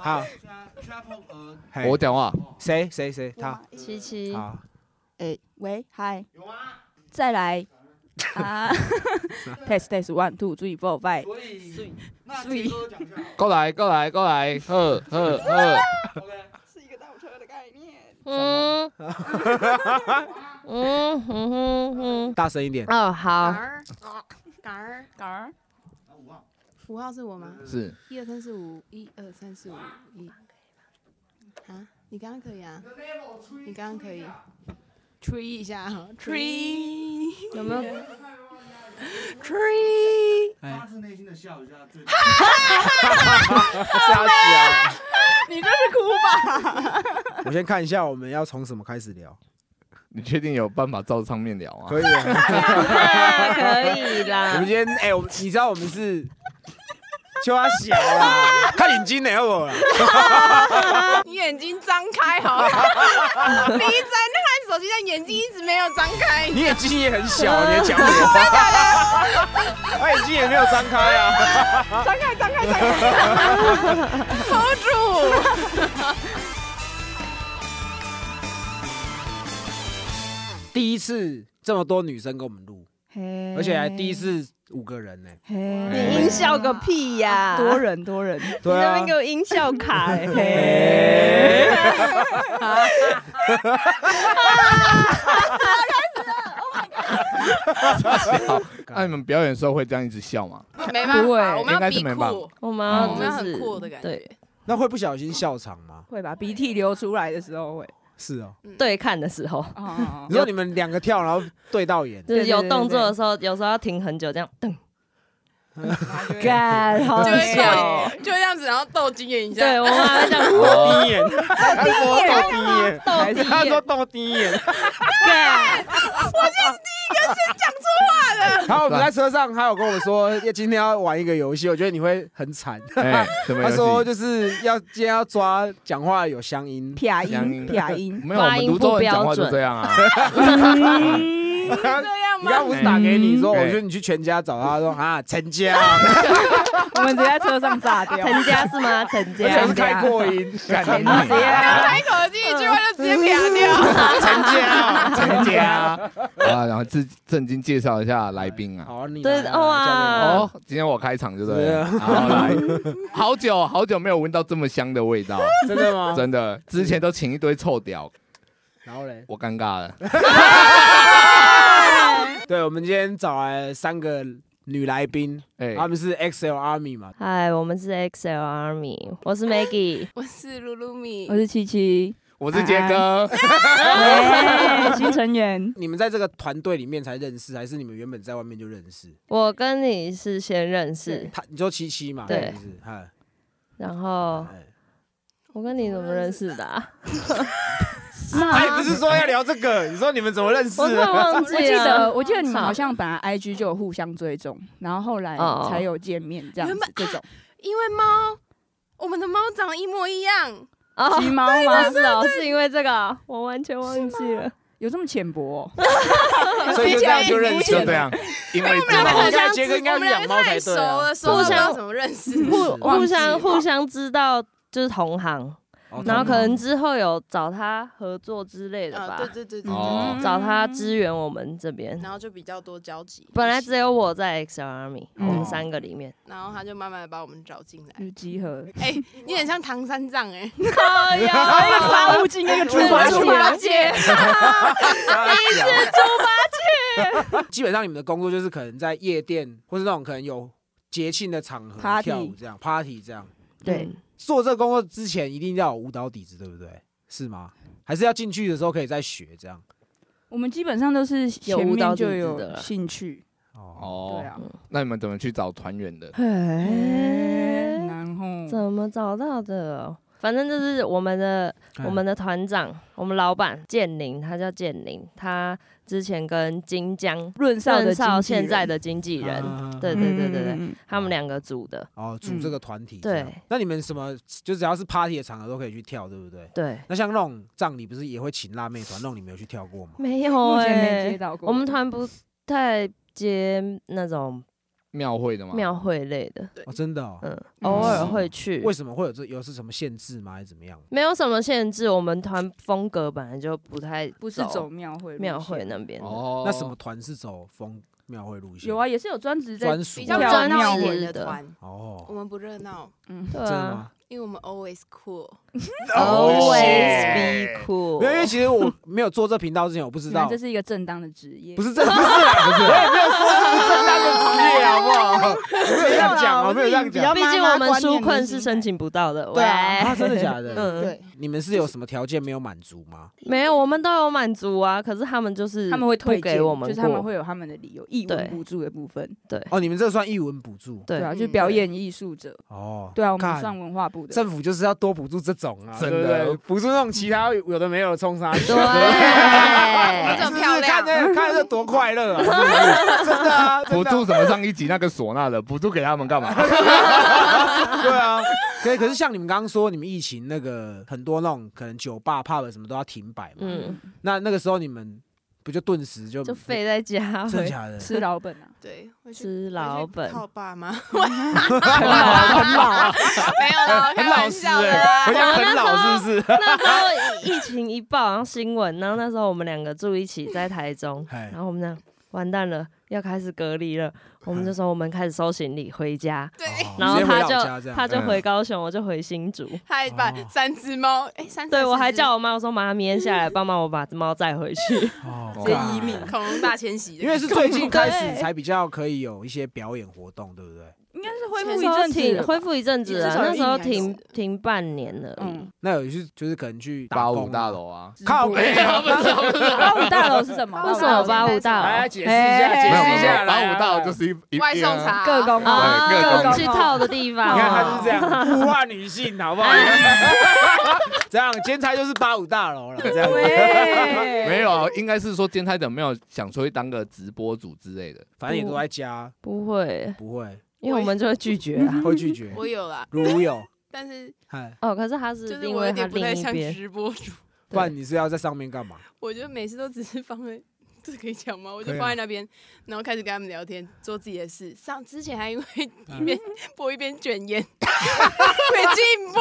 好，嘿。我讲话，谁谁谁他。七七，好，哎，喂，嗨，再来。啊！test test one two three four five，Sweet 过来过来过来，呵呵呵，是一个倒车的概念。嗯。嗯嗯哼哼，大声一点。哦好，儿，杆儿，杆儿，五号是我吗？是一二三四五，一二三四五，一。啊，你刚刚可以啊？你刚刚可以，tree 一下哈，tree 有没有？tree，哎，自内心的笑一下，最是要讲。你这是哭吧？我先看一下我们要从什么开始聊。你确定有办法照上面聊啊？可以可以我啦们。今天哎，我们你知道我们是。就他小啊，看眼睛呢，好不？你眼睛张开好不好？你在看手机，但眼睛一直没有张开。你眼睛也很小，你还讲我话？他眼睛也没有张开啊。张开，张开，张开！hold 住。第一次这么多女生跟我们录，而且还第一，次五个人呢。嘿你音效个屁呀！多人多人，你对啊那边给，我音效卡欸，嘿，好，那你们表演的时候会这样一直笑吗？没办法，我们要比酷，我们哦要我们很酷的感对觉。那会不小心笑场吗？会吧？鼻涕流出来的时候会。是哦。对看的时候，哦 你说你们两个跳，然后对到眼，就是有动作的时候，有时候要停很久，这样噔，干干好就会笑哦。就这样子，然后斗鸡眼一下。对，我们还会这样我第一眼，他说斗第一眼，斗第一他说眼斗第一眼。干，然后我们在车上，他有跟我们说，要 今天要玩一个游戏，我觉得你会很惨。哎，什么游戏？他说就是要今天要抓讲话有乡音，撇音乡音撇音，没有，我们泸州人讲话就这样啊。这样吗你刚？不是打给你说，嗯我说你去全家找他，说啊 陈家，我们直接在车上炸掉。陈家是吗？陈而且家是开扩音，干你刚娘开口的第一句话就直接撇掉。陈家，陈家啊，然后正正经介绍一下来宾啊。好，你对来哇哦，今天我开场就对了。好来，好久好久没有闻到这么香的味道，真的吗？真的，之前都请一堆臭屌，然后嘞，我尴尬了。对，我们今天找来三个女来宾，哎，他们是 XL Army 嘛，嗨，我们是 XL Army，我是 Maggie，我是露露米我，是七七，我是杰哥，哎新成员，你们在这个团队里面才认识，还是你们原本在外面就认识？我跟你是先认识，他，你说七七嘛，对是不是？哎，然后哎我跟你怎么认识的啊？他也不是说要聊这个，你说你们怎么认识我突然的？忘我记了记得，，我记得你们好像本来 IG 就有互相追踪，然后后来哦才有见面这样子这种。因为猫，我们的猫长得一模一样。哦，鸡猫吗？是哦，是因为这个啊，我完全忘记了。有这么浅薄哦？所以就这样就认识这样，因为这样我们两个很现在像杰哥应该是我们两个养猫才太熟对啊互相怎么认识。互互相互相知道就是同行，哦然后可能之后有找他合作之类的啊，吧对，对对对哦对，找他支援我们这边。然后就比较多交集。本来只有我在 XL Army，嗯我们三个里面。然后他就慢慢的把我们找进来。就集合，哎，你很像唐三藏哎，靠一个呀！发物进那个猪猪八八戒，戒，是猪八戒。基本上你们的工作就是可能在夜店或是那种可能有节庆的场合 Party 跳舞这样，party 这样。对，做这个工作之前一定要有舞蹈底子，对不对？是吗？还是要进去的时候可以再学这样？我们基本上都是前有舞蹈底子面就有的兴趣，哦，对哦，啊，那你们怎么去找团员的？哎然后怎么找到的？反正就是我们的哎。我们的团长，我们老板建宁，他叫建宁，他之前跟金江润少的现在的经纪人，啊对对对对对，嗯他们两个组的，哦，组这个团体这对。那你们什么就只要是 party 的场合都可以去跳，对不对？对，那像那种葬礼不是也会请辣妹团，那种你没有去跳过吗？没有目前哎、没接到过，我们团不太接那种庙会的吗？庙会类的，哦，真的哦。嗯，偶尔会去。为什么会有这有是什么限制吗？还是怎么样？没有什么限制，我们团风格本来就不太不是走庙会路庙会线那边的。哦，那什么团是走风庙会路线？有啊，也是有专职在专属比较热闹一点的团，我哦，们不热闹，嗯，对啊真的吗？因为我们 always cool。Always be cool。没有，因为其实我没有做这频道之前，我不知道这，是一个正当的职业，不是这不是啊，我也没有说这是正当的职业，好不好？我没有这样讲，我没有这样讲。毕竟我们纾困是申请不到的。对啊真的假的？嗯，对，你们是有什么条件没有满足吗？没有，我们都有满足啊。可是他们就是他们会不推给我们就是他们会有他们的理由，译对文补助的部分，对哦，你们这算义文补助对对啊，嗯就表演艺术者，哦。对啊，我们干上文化部的，政府就是要多补助这种啊，真的对不对？补助那种其他有的没有的冲杀。对，这么漂亮看这看这多快乐啊！是不是真的啊，真的啊补助什么上一集那个唢呐的，补助给他们干嘛？对啊，可以。可是像你们刚刚说，你们疫情那个很多那种可能酒吧、pub 什么都要停摆嘛，嗯，那那个时候你们不就顿时就就废在家，回真的假的？吃老本啊，对，回去吃老本。靠爸妈，很老很老，没有啦，开玩笑的很老是不是？那时候疫情一爆，然后新闻，然后那时候我们两个住一起在台中，哎然后我们俩完蛋了，要开始隔离了，我们就说我们开始收行李回家，对，然后他就他就嗯回高雄，我就回新竹。他还把哦三只猫，哎，三只对，我还叫我妈，我说妈，明天下来帮忙我把猫载回去。哦直接移民恐龙大迁徙，因为是最近开始才比较可以有一些表演活动，对不对？应该是恢复一阵停恢复一阵子了，至少有那时候停停半年了。嗯，那有去就是可能去八五，大楼啊，靠没北 有，八五大楼是什么？为什么八五大楼？来解释一下，解哎释一下，八五大楼就是一一外送茶。各工啊，对各种去套的地方。你看他就是这样物化女性，好不好？这样兼差就是八五大楼了，这样。没有啊，应该是说监太有没有想出去当个直播主之类的？反正也都在家，不会，不会因为我们就会拒绝啊。会拒绝。我有啦，如有，但是 嗨，哦，可是他是就是我有因为他点不太像另一边，直播主，不然你是要在上面干嘛？我觉得每次都只是放在。这可以讲吗？我就可以啊放在那边，然后开始跟他们聊天，做自己的事。上之前还因为嗯一边播一边卷烟，被禁播。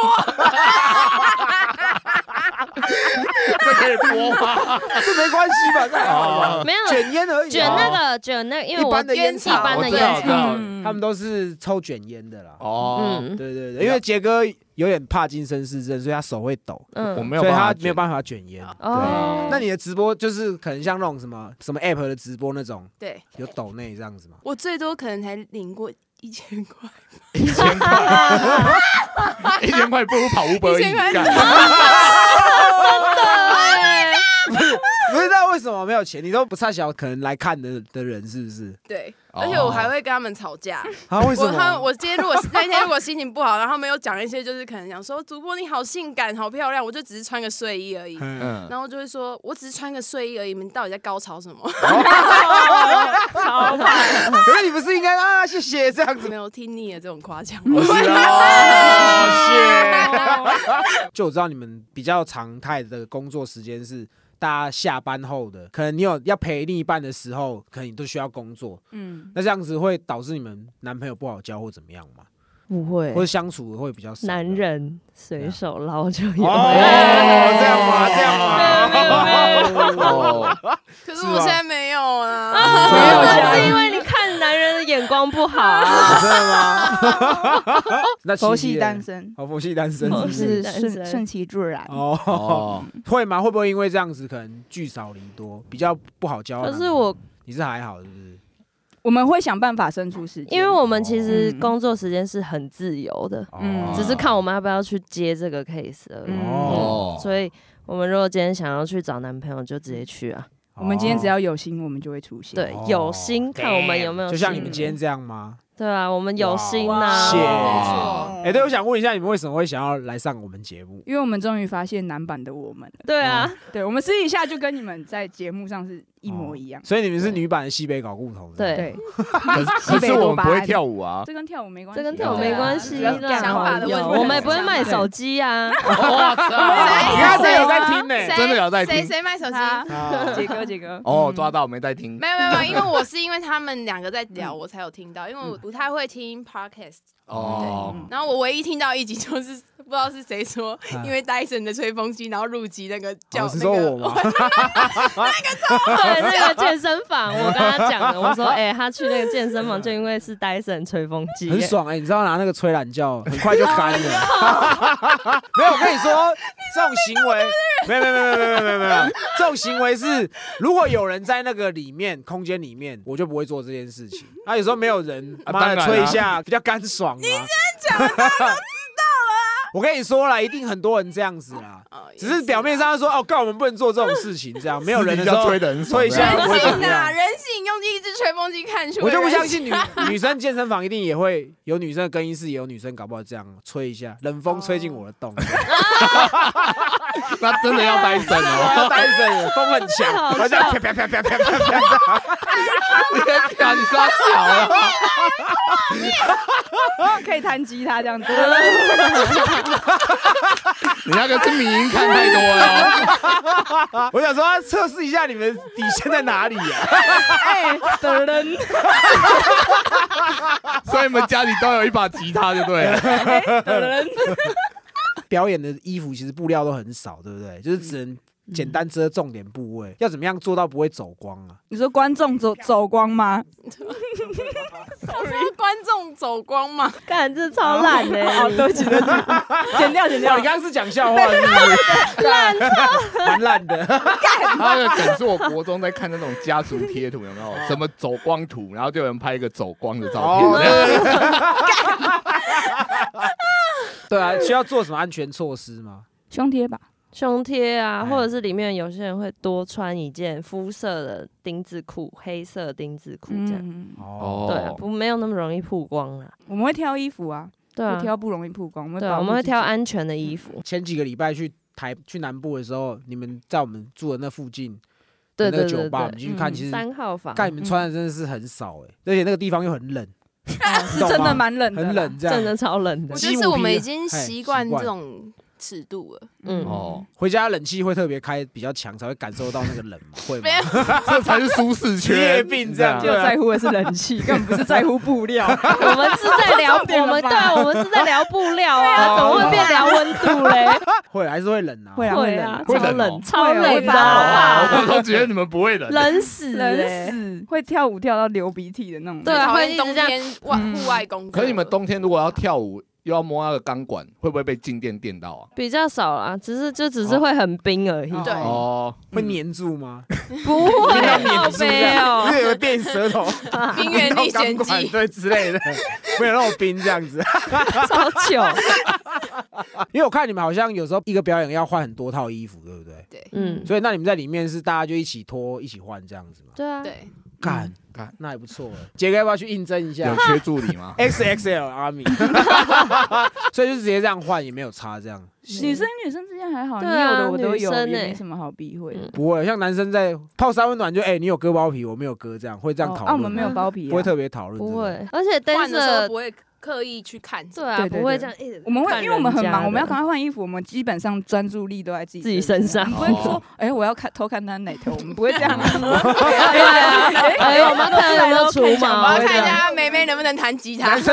这可以播吗？这没关系吧？这还好吧？没有卷烟而已啊。卷那个卷那个，因为我一般的烟一般的烟草，他们都是抽卷烟的啦。哦，嗯对对对，因为杰哥有点怕金森氏症，所以他手会抖，嗯，我没有所以他没有办法卷烟。哦，那你的直播就是可能像那种什么什么 app 的直播那种，对有抖内这样子吗？我最多可能才领过一千块，一千块，一千块不如跑五百亿一千块。干。不知道为什么没有钱？你都不差小可能来看的的人是不是？对，哦而且我还会跟他们吵架。啊，为什我他么？我今天如果那天如果心情不好，然后他们又讲一些就是可能讲说主播你好性感好漂亮，我就只是穿个睡衣而已。嗯，嗯，然后就会说，我只是穿个睡衣而已，你们到底在高潮什么？超烦。可是你不是应该啊？谢谢这样子没。有听腻了这种夸奖。不是哦，谢。就我知道你们比较常态的工作时间是大家下班后的，可能你有要陪另一半的时候，可能你都需要工作。嗯，那这样子会导致你们男朋友不好交或怎么样吗？不会或者，相处会比较少？男人随手捞就有。哦，这样吗？这样吗？哦，可是我现在没有啊。没有那是因为你眼光不好啊。真的吗？那佛系单身，哦，佛系单身佛是顺顺其自然。哦，哦，会吗？会不会因为这样子可能聚少离多，比较不好交？可是我，你是还好是不是？我们会想办法生出时间，因为我们其实嗯工作时间是很自由的，嗯哦只是看我们要不要去接这个 case 而已。嗯哦所以我们如果今天想要去找男朋友，就直接去啊。我们今天只要有心，我们就会出现。对哦，有心看我们有没有。就像你们今天这样吗？对啊，我们有心呐、谢谢。哎，对，我想问一下，你们为什么会想要来上我们节目？因为我们终于发现男版的我们了。对啊，对，我们私底下就跟你们在节目上是一模一样。所以你们是女版的西北搞固头，对。对，可是我们不会跳舞啊。这跟跳舞没关系，这跟跳舞没关系想法的问题。我们也不会卖手机啊。哇塞！你看这有在听呢，谁真的有在听。谁谁卖手机？杰哥，杰哥，哦，嗯抓到没在听。没有没有没有，因为我是因为他们两个在聊，我才有听到，因为我不太会听 podcast。哦。然后我唯一听到一集就是 不知道是谁说啊，因为戴森的吹风机，然后入籍那个叫那个说我吗？对，那个健身房，我跟他讲的，我说，哎、他去那个健身房就因为是 Dyson 吹风机，很爽哎、你知道拿那个吹懒觉，很快就干了。没有，我跟你说，这种行为，没有没有没有没有没有没有没有，这种行为是，如果有人在那个里面空间里面，我就不会做这件事情。那、有时候没有人，妈的啊当吹一下比较干爽啊。你现在讲，大了。我跟你说了，一定很多人这样子啦，只是表面上说哦，告我们不能做这种事情，这样 没有人的时要候吹的很爽吹一下这样。不会怎么人性啊，人性用一只吹风机看出来，我就不相信女女生健身房一定也会有女生的更衣室，也有女生搞不好这样吹一下，冷风吹进我的洞，那真的要呆神我要哦！单身，风很强，我这样啪啪啪啪啪啪啪，你刷小了，可以弹吉他这样子。你那个是迷音看太多了哦。我想说要测试一下你们底线在哪里啊？哎，的人，所以你们家里都有一把吉他，就对了。的人，表演的衣服其实布料都很少，对不对？就是只能简单遮重点部位，要怎么样做到不会走光啊？你说观众走走光吗？我说观众走光嘛，干这超烂的、哦，对不起，对不起，剪掉，剪哇，掉你。刚刚是讲笑话是不是？烂，蛮烂的。他的梗是我国中在看那种家族贴图，有没有？什么走光图，然后就有人拍一个走光的照哦，片。对啊，需要做什么安全措施吗？胸贴吧，胸贴啊，哎或者是里面有些人会多穿一件肤色的丁字裤，黑色丁字裤这样。嗯，哦，对啊，不没有那么容易曝光啊。我们会挑衣服啊，对啊会，挑不容易曝光，我们对我们会挑安全的衣服。前几个礼拜去台去南部的时候，你们在我们住的那附近对对对个酒吧，我们对，进去看，嗯其实三号房看你们穿的真的是很少哎，而且那个地方又很冷，哦 是真的蛮冷的，很。冷这样。真的超冷的我。觉得是我们已经习惯这种尺度了。嗯，哦，回家冷气会特别开比较强，才会感受到那个冷嘛？会吗 这才是舒适职业。病这样 就在乎的是冷气，根本不是在乎布料。我们是在聊，我们对啊，我们是在聊布料啊，怎么会变聊温度嘞？会还是会冷啊？会啊会啊，超会冷超冷的会发好不好，我都觉得你们不会冷。冷死冷！死，会跳舞跳到流鼻涕的那种。对会一直这样冬天外嗯户外工作。可是你们冬天如果要跳舞，又要摸那个钢管，会不会被静电电到啊？比较少啦，只是就只是会很冰而已，哦对哦，会粘住吗？不会粘住这没样，有因为有电舌头、冰原历险钢管记，对之类的，没有那种冰这样子。超糗。因为我看你们好像有时候一个表演要换很多套衣服，对不对？对嗯，所以那你们在里面是大家就一起脱、一起换这样子吗？对啊，对，干干那也不错哎。杰哥要不要去应征一下有缺助理吗？？XXL Army，所以就直接这样换也没有差，这样女生女生之间还好，你对啊有的我都有，女生欸也没什么好避讳不会像男生在泡三温暖就哎、你有割包皮，我没有割，这样会这样讨论吗。哦啊，我们没有包皮啊，不会特别讨论，不。会，而且换的时候 dancer 不会刻意去看。对啊，不会对。这样一直我们会，因为我们很忙，我们要赶快换衣服，我们基本上专注力都在自己自己身上不会说，哎，我要看偷看他哪头，我们不会这样。对啊，哎，我们看有没有除我要，看一下妹妹能不能弹吉他。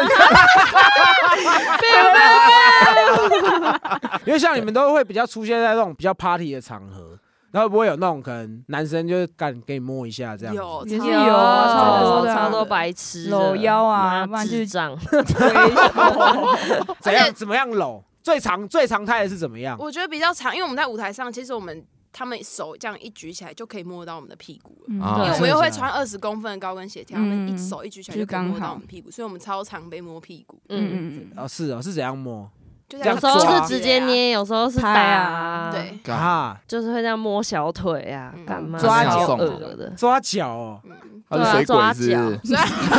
因为像你们都会比较出现在那种比较 party 的场合，然后会不会有那种可能男生就是干给你摸一下这样子？有也是超有超多超多白痴的，搂腰啊妈不然就是智障，怎样怎么样搂？最常最常态的是怎么样？我觉得比较长，因为我们在舞台上，其实我们他们手这样一举起来就可以摸到我们的屁股了。因为我们又会穿二十公分的高跟鞋，他们一嗯手一举起来就就可以摸到我们屁股，所以我们超常被摸屁股。嗯，嗯嗯哦，是哦，是怎样摸？就这样有时候抓是直接捏，有时候是打拍啊啊，对，干啊，就是会这样摸小腿啊嗯，干嘛抓脚超恶的，抓脚哦，嗯，他是水鬼是不是？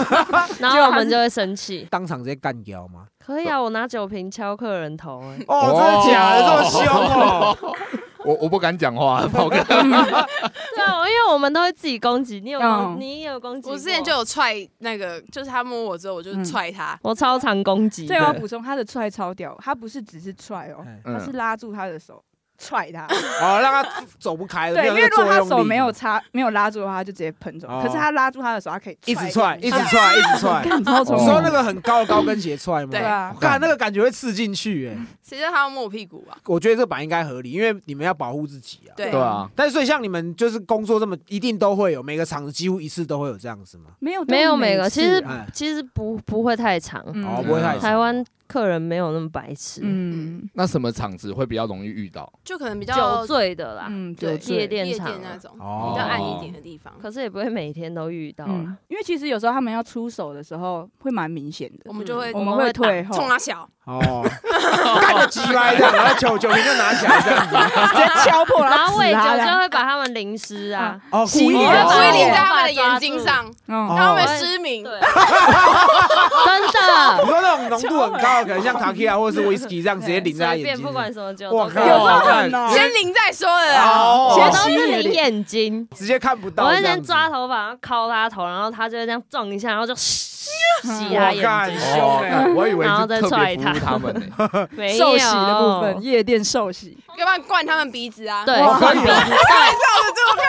然后我们就会生气。当场直接干掉吗？可以啊，我拿酒瓶敲客人头，哎，哦，真的假的？这么凶哦？我我不敢讲话，宝哥。对啊，因为我们都会自己攻击。你有你也有攻击？我之前就有踹那个，就是他摸我之后，我就嗯踹他，我超常攻击对，我要，补充，他的踹超屌，他不是只是踹哦，哎他是拉住他的手踹他。哦，让他走不开了。对，因为如果他手没有插没有拉住的话，他就直接喷走。哦可是他拉住他的手，他可以一直踹，一直踹，一直踹。你 说那个很高的高跟鞋踹吗？对对啊，看那个感觉会刺进去，哎，谁叫他要摸我屁股啊？我觉得这版应该合理，因为你们要保护自己啊。对对啊，但是所以像你们就是工作这么，一定都会有每个场子几乎一次都会有这样子吗？没有没有每个，其实哎其实不不会太长。嗯哦，不会太长台湾客人没有那么白痴，嗯那什么场子会比较容易遇到？就可能比较酒醉的啦，嗯，对酒醉。夜店夜场啊店那种哦比较暗一点的地方。可是也不会每天都遇到嗯。，因为其实有时候他们要出手的时候会蛮明显的我，们就会我们会退后，冲他小，哦，干就击歪这样，然后酒酒瓶就拿起来这样子。直接敲破，然后喂酒就会把他们淋湿啊，哦，洗脸故意淋在哦他们的眼睛上，让他们失明。对，真你的，说那种浓度很高，可能像 t a k i a 或者是 whisky 这样直接淋在眼睛，不管什么酒有这么看狠哦，先淋再说的啦。哦我都是淋眼睛，直接看不到我会这样子。先抓头发，然后敲他头，然后他就会这样撞一下，然后就洗嗯他眼睛。凶哎哦我以为然后再是特踹他们呢。没有受洗的部分，夜店受洗，要不然灌他们鼻子啊。对，哇可以啊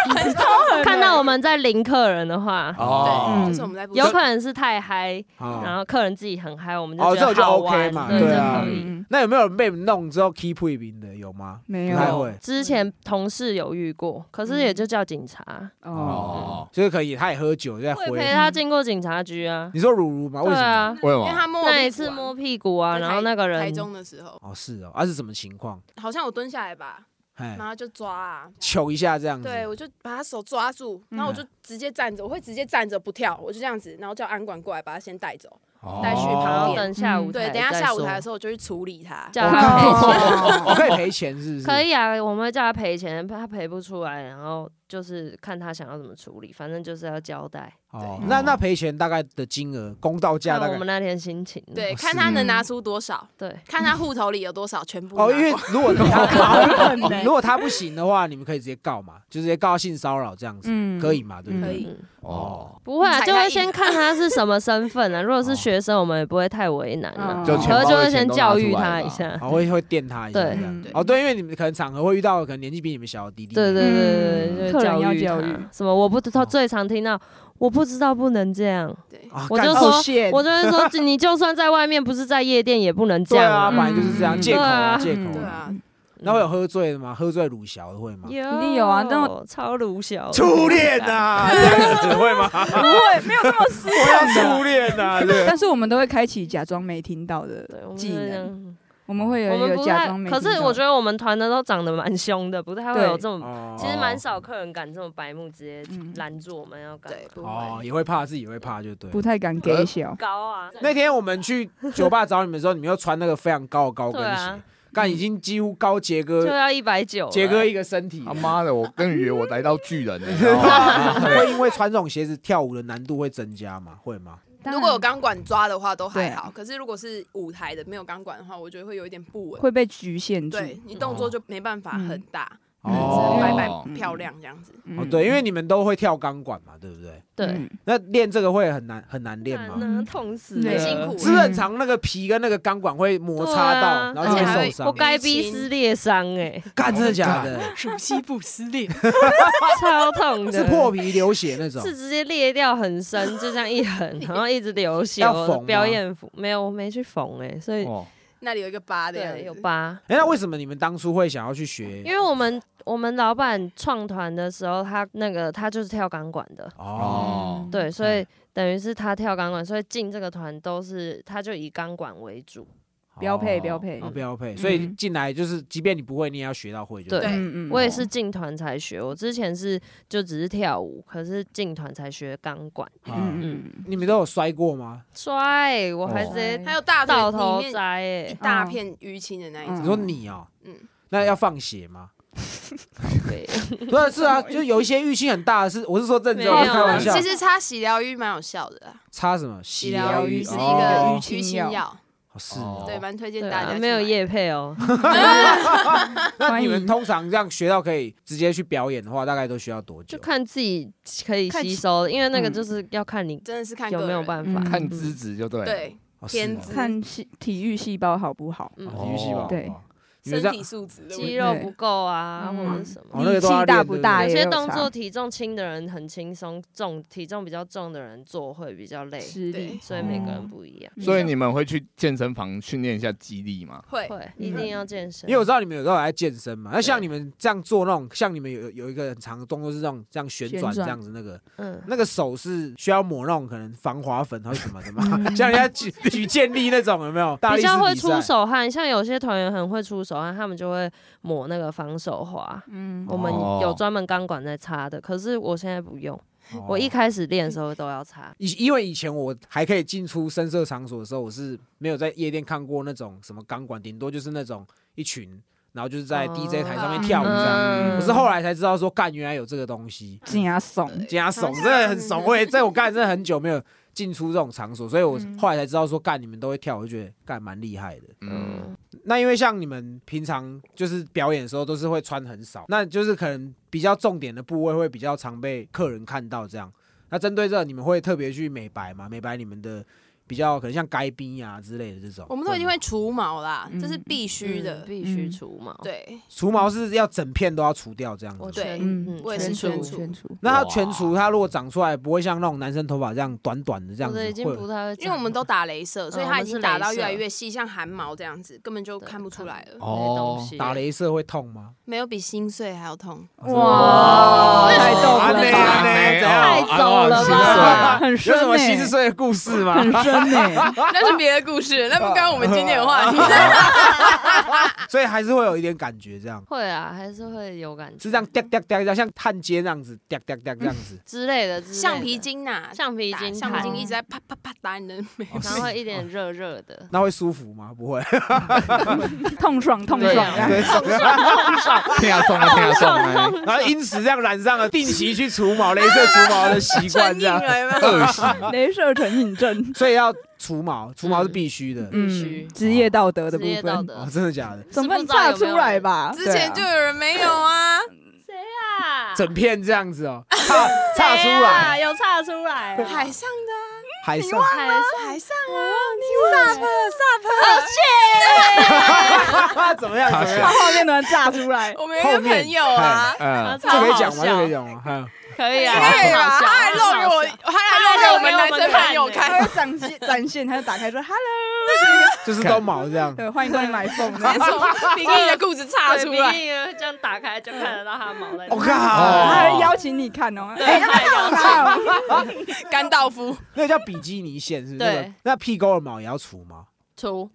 对，看到我们在淋客人的话，哦。对，就是我们在有可能是太嗨，哦。然后客人自己很嗨，我们哦这就就觉得好 OK 玩，嘛对，啊。那有没有被弄之后 keep 一名的？有吗？没有。之前同事有遇过，可是也就叫警察，哦，哦，就是可以，他也喝酒在会回。陪他经过警察局啊。你说如如吗？为什么？为什么？因为他摸那一次摸屁股啊，然后那个人台中的时候，哦，是哦，啊是什么情况？好像我蹲下来吧，哎然，后就抓啊，求一下这样子。对，我就把他手抓住，然后我就直接站着，我会直接站着不跳，我就这样子，然后叫安管过来把他先带走。哦带去然旁边后等下午对，等一下下舞台的时候我就去处理他。叫他赔钱。我可以赔钱是不是？可。以啊，我们会叫他赔钱，他赔不出来，然后就是看他想要怎么处理，反正就是要交代。哦，那那赔钱大概的金额，公道价大概看我们那天心情。对，哦看他能拿出多少，对，看他户头里有多少，全部哦，因为光如果他 如果他不行的话，你们可以直接告嘛，就直接告性骚扰这样子，嗯可以嘛？对不对？可以嗯，哦，不会啊，就会先看他是什么身份啊。如果是学生，我们也不会太为难啊嗯，就钱包可是就会先教育他一下。哦，会会电他一下对这样嗯。哦，对，因为你们可能场合会遇到可能年纪比你们小的弟弟。对对对对嗯对，客人要育他教育什么？我不知道，最常听到我不知道不能这样，对，我就说我就是说，你就算在外面，不是在夜店，也不能这样对啊，本来就是这样，嗯借口啊，借口啊。对啊，那会有喝醉的吗？喝醉鲁小的会吗？有一定有啊那超鲁小初恋呐，这样子会吗？不会，没有那么私我要。初恋呐，对。但是我们都会开启假装没听到的技能，样。我们会有我一个们不太假装没，听到。可是我觉得我们团的都长得蛮凶的，不太会对有这种。哦其实蛮少客人敢这么白目，直接嗯拦住我们要干嘛对，不哦，会。也会怕，自己也会怕，就对。不太敢给小。高啊。那天我们去酒吧找你们的时候，你们又穿那个非常高的高跟对啊鞋，干已经几乎高杰哥就要一百九，杰哥一个身体他。妈的，我跟以为我来到巨人了，你知道吗？会因为穿这种鞋子跳舞的难度会增加吗？会吗？如果有钢管抓的话都还好，可是如果是舞台的没有钢管的话，我觉得会有一点不稳。会被局限住。对你动作就没办法很大，只哦。能摆摆哦漂亮这样子。嗯。哦，对，因为你们都会跳钢管嘛，对不对？对，嗯那练这个会很难很难练吗？那痛死。很，辛苦。是不是很长，那个皮跟那个钢管会摩擦到，啊。然后就会会受伤。我该逼撕裂伤哎，干真的假的？属西部撕裂，超痛的，是破皮流血那种。是直接裂掉很深，就这样一横，然后一直流血。缝表演服没有，我没去缝哎，所以哦，那里有一个疤的样对有疤。哎，那为什么你们当初会想要去学？因为我们我们老板创团的时候，他那个他就是跳钢管的，哦，哦，对，所以哎等于是他跳钢管，所以进这个团都是他就以钢管为主。标配哦标配。哦标配。所以嗯进来就是，即便你不会，你也要学到会就对我也是进团才学，我之前是就只是跳舞，可是进团才学钢管。嗯嗯嗯。你们都有摔过吗？摔，我还直接还有大到腿里面头栽一哎，大片淤青的那一种。你。说你哦，嗯。那要放血吗？对，不是，是啊，就有一些淤青很大的是，我是说认真，没有我是开玩笑。其实擦洗疗浴蛮有效的啦，擦什么？洗疗浴是一哦个淤青药是。对，蛮推荐大家去买。啊，没有夜配哦。那你们迎通常这样学到可以直接去表演的话，大概都需要多久？就看自己可以看吸收，因为那个嗯就是要看你真的是看有没有办法。嗯看资质就对了。对哦是哦天资看细体育细胞好不好？嗯哦体育细胞对身体素质的问题。肌肉不够啊，嗯或者什么。哦那个都要力气大不大有有些动作体重轻的人很轻松，重体重比较重的人做会比较累，所以每个哦人不一样。所以你们会去健身房训练一下肌力吗？会会一定要健身，因为我知道你们有时候还在健身嘛，那像你们这样做那种，像你们有有一个很长的动作是这种这样旋转这样子，那个嗯，那个手是需要抹那种可能防滑粉还是什么的吗？嗯 像人家举举健力那种有没有？大力士比较会出手汗，像有些团员很会出手汗，他们就会抹那个防手滑。嗯我们哦有专门钢管在擦的，可是我现在不用，哦我一开始练的时候都要擦。以因为以前我还可以进出深色场所的时候，我是没有在夜店看过那种什么钢管，顶多就是那种一群，然后就是在哦 DJ 台上面跳舞这样。嗯我是后来才知道说，干原来有这个东西，加怂，加怂真的很怂。我也在我干真的很久没有进出这种场所，所以我嗯后来才知道说，干你们都会跳，我就觉得干蛮厉害的。嗯，嗯，那因为像你们平常就是表演的时候都是会穿很少，那就是可能比较重点的部位会比较常被客人看到这样。那针对这，你们会特别去美白吗？美白你们的比较可能像该冰呀之类的这种，我们都一定会除毛啦，嗯这是必须的。嗯。必须嗯除毛。，对，除毛是要整片都要除掉这样子。我全嗯嗯我也是全全除。除，全除，那它全除，它如果长出来不会像那种男生头发这样短短的这样子，已经不太会长，因为我们都打镭射，所以它已经打到越来越细，像汗毛这样子，根本就看不出来了。哦打镭射会痛吗？没有比心碎还要痛。哇，太逗了太走了吧。很有什么，心碎的故事吗？那是别的故事，那不关我们今天的话题。所以还是会有一点感觉，这样。会啊，还是会有感觉，是这样掉掉掉掉，像焊接那样子掉掉掉这样子。之类的，之类的。橡皮，筋呐，橡皮筋橡皮筋一直在啪啪啪打你的眉哦然后会一点热热的，那会舒服吗？不会，痛爽痛对爽啊，对，听下送啊，听下送啊，然后因此这样染上了定期去除毛、镭射除毛的习惯，这样？恶习。镭射成瘾症，所以要除毛，除毛是必须的。必须。嗯，职业道德的部分。真的假的？总不能炸出来吧？之前就有人没有啊，谁啊？整片这样子哦，差差出来，有差出来啊，海上的海上。还是海上。啊，你 sap sap，怎么样？怎么把样？画面都炸出来，我们有一个朋友啊，嗯，这可以讲吗？这可以讲吗？嗯。可以啊，可以吧？很好笑他还露给我，男生朋友看，他会展现展现，他就打开说 “hello”，就是都毛这样。对，欢迎光临买凤，从比利的裤子插出来。例这样打开就看得到他毛在。我靠，哦他还邀请你看哦，对哎，要不要他看哦？甘道夫，那个叫比基尼线，是不是？对那个那屁沟的毛也要除吗？除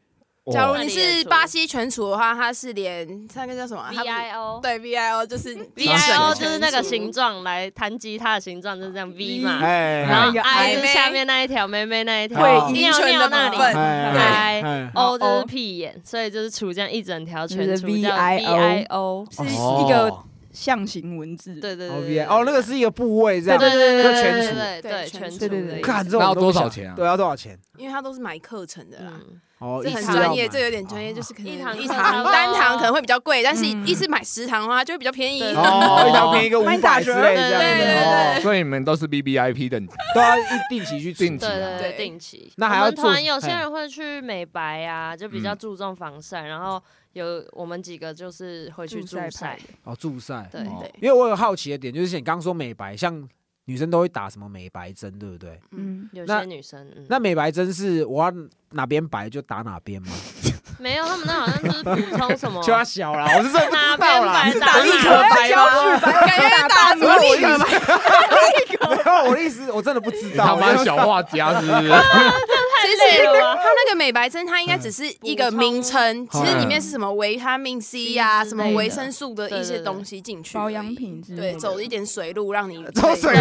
假如哦你是巴西全储的话，它是连那个叫什么？V I O 对 V I O 就是 V I O 就是那个形状，来弹吉他的形状就是这样 V 嘛，哎，然后 I 是下面那一条，妹妹那一条，会尿阴唇的尿那里对哎，O 就是屁眼，所以就是储这样一整条全就是除叫 VIO V I O，是一个象形文字，哦对对对哦，那个是一个部位这样。对对对对对就全除对对对全除对对对看这种要多少钱啊？对，要多少钱？因为它都是买课程的啦。嗯，哦，这很专业，这有点专业，就是可能一堂一堂单堂可能会比较贵，但是嗯。一次买十堂的话就会比较便宜。一堂便宜个五百之类这样子。对对对哦，所以你们都是 B B I P 等级，都要一定期去定期除对对对，定期。那还要做有些人会去美白啊，就比较嗯。注重防晒，然后有我们几个就是回去助晒助晒派，哦助晒。对哦对，因为我有好奇的点，就是你刚刚说美白，像女生都会打什么美白针，对不对？嗯，有些女生嗯那美白针是我要哪边白就打哪边吗？没有，他们那好像就是补充什么 就要小啦，我是真的不哪知道啦边白。打哪白吗？感觉打什么没有，我的意思我真的不知道。他妈小画家是不是？其实累了？它那个美白针，它应该只是一个名称，其实里面是什么维他命 C 呀、什么维生素的一些东西进去，保养品之类对，的走一点水路让你走水路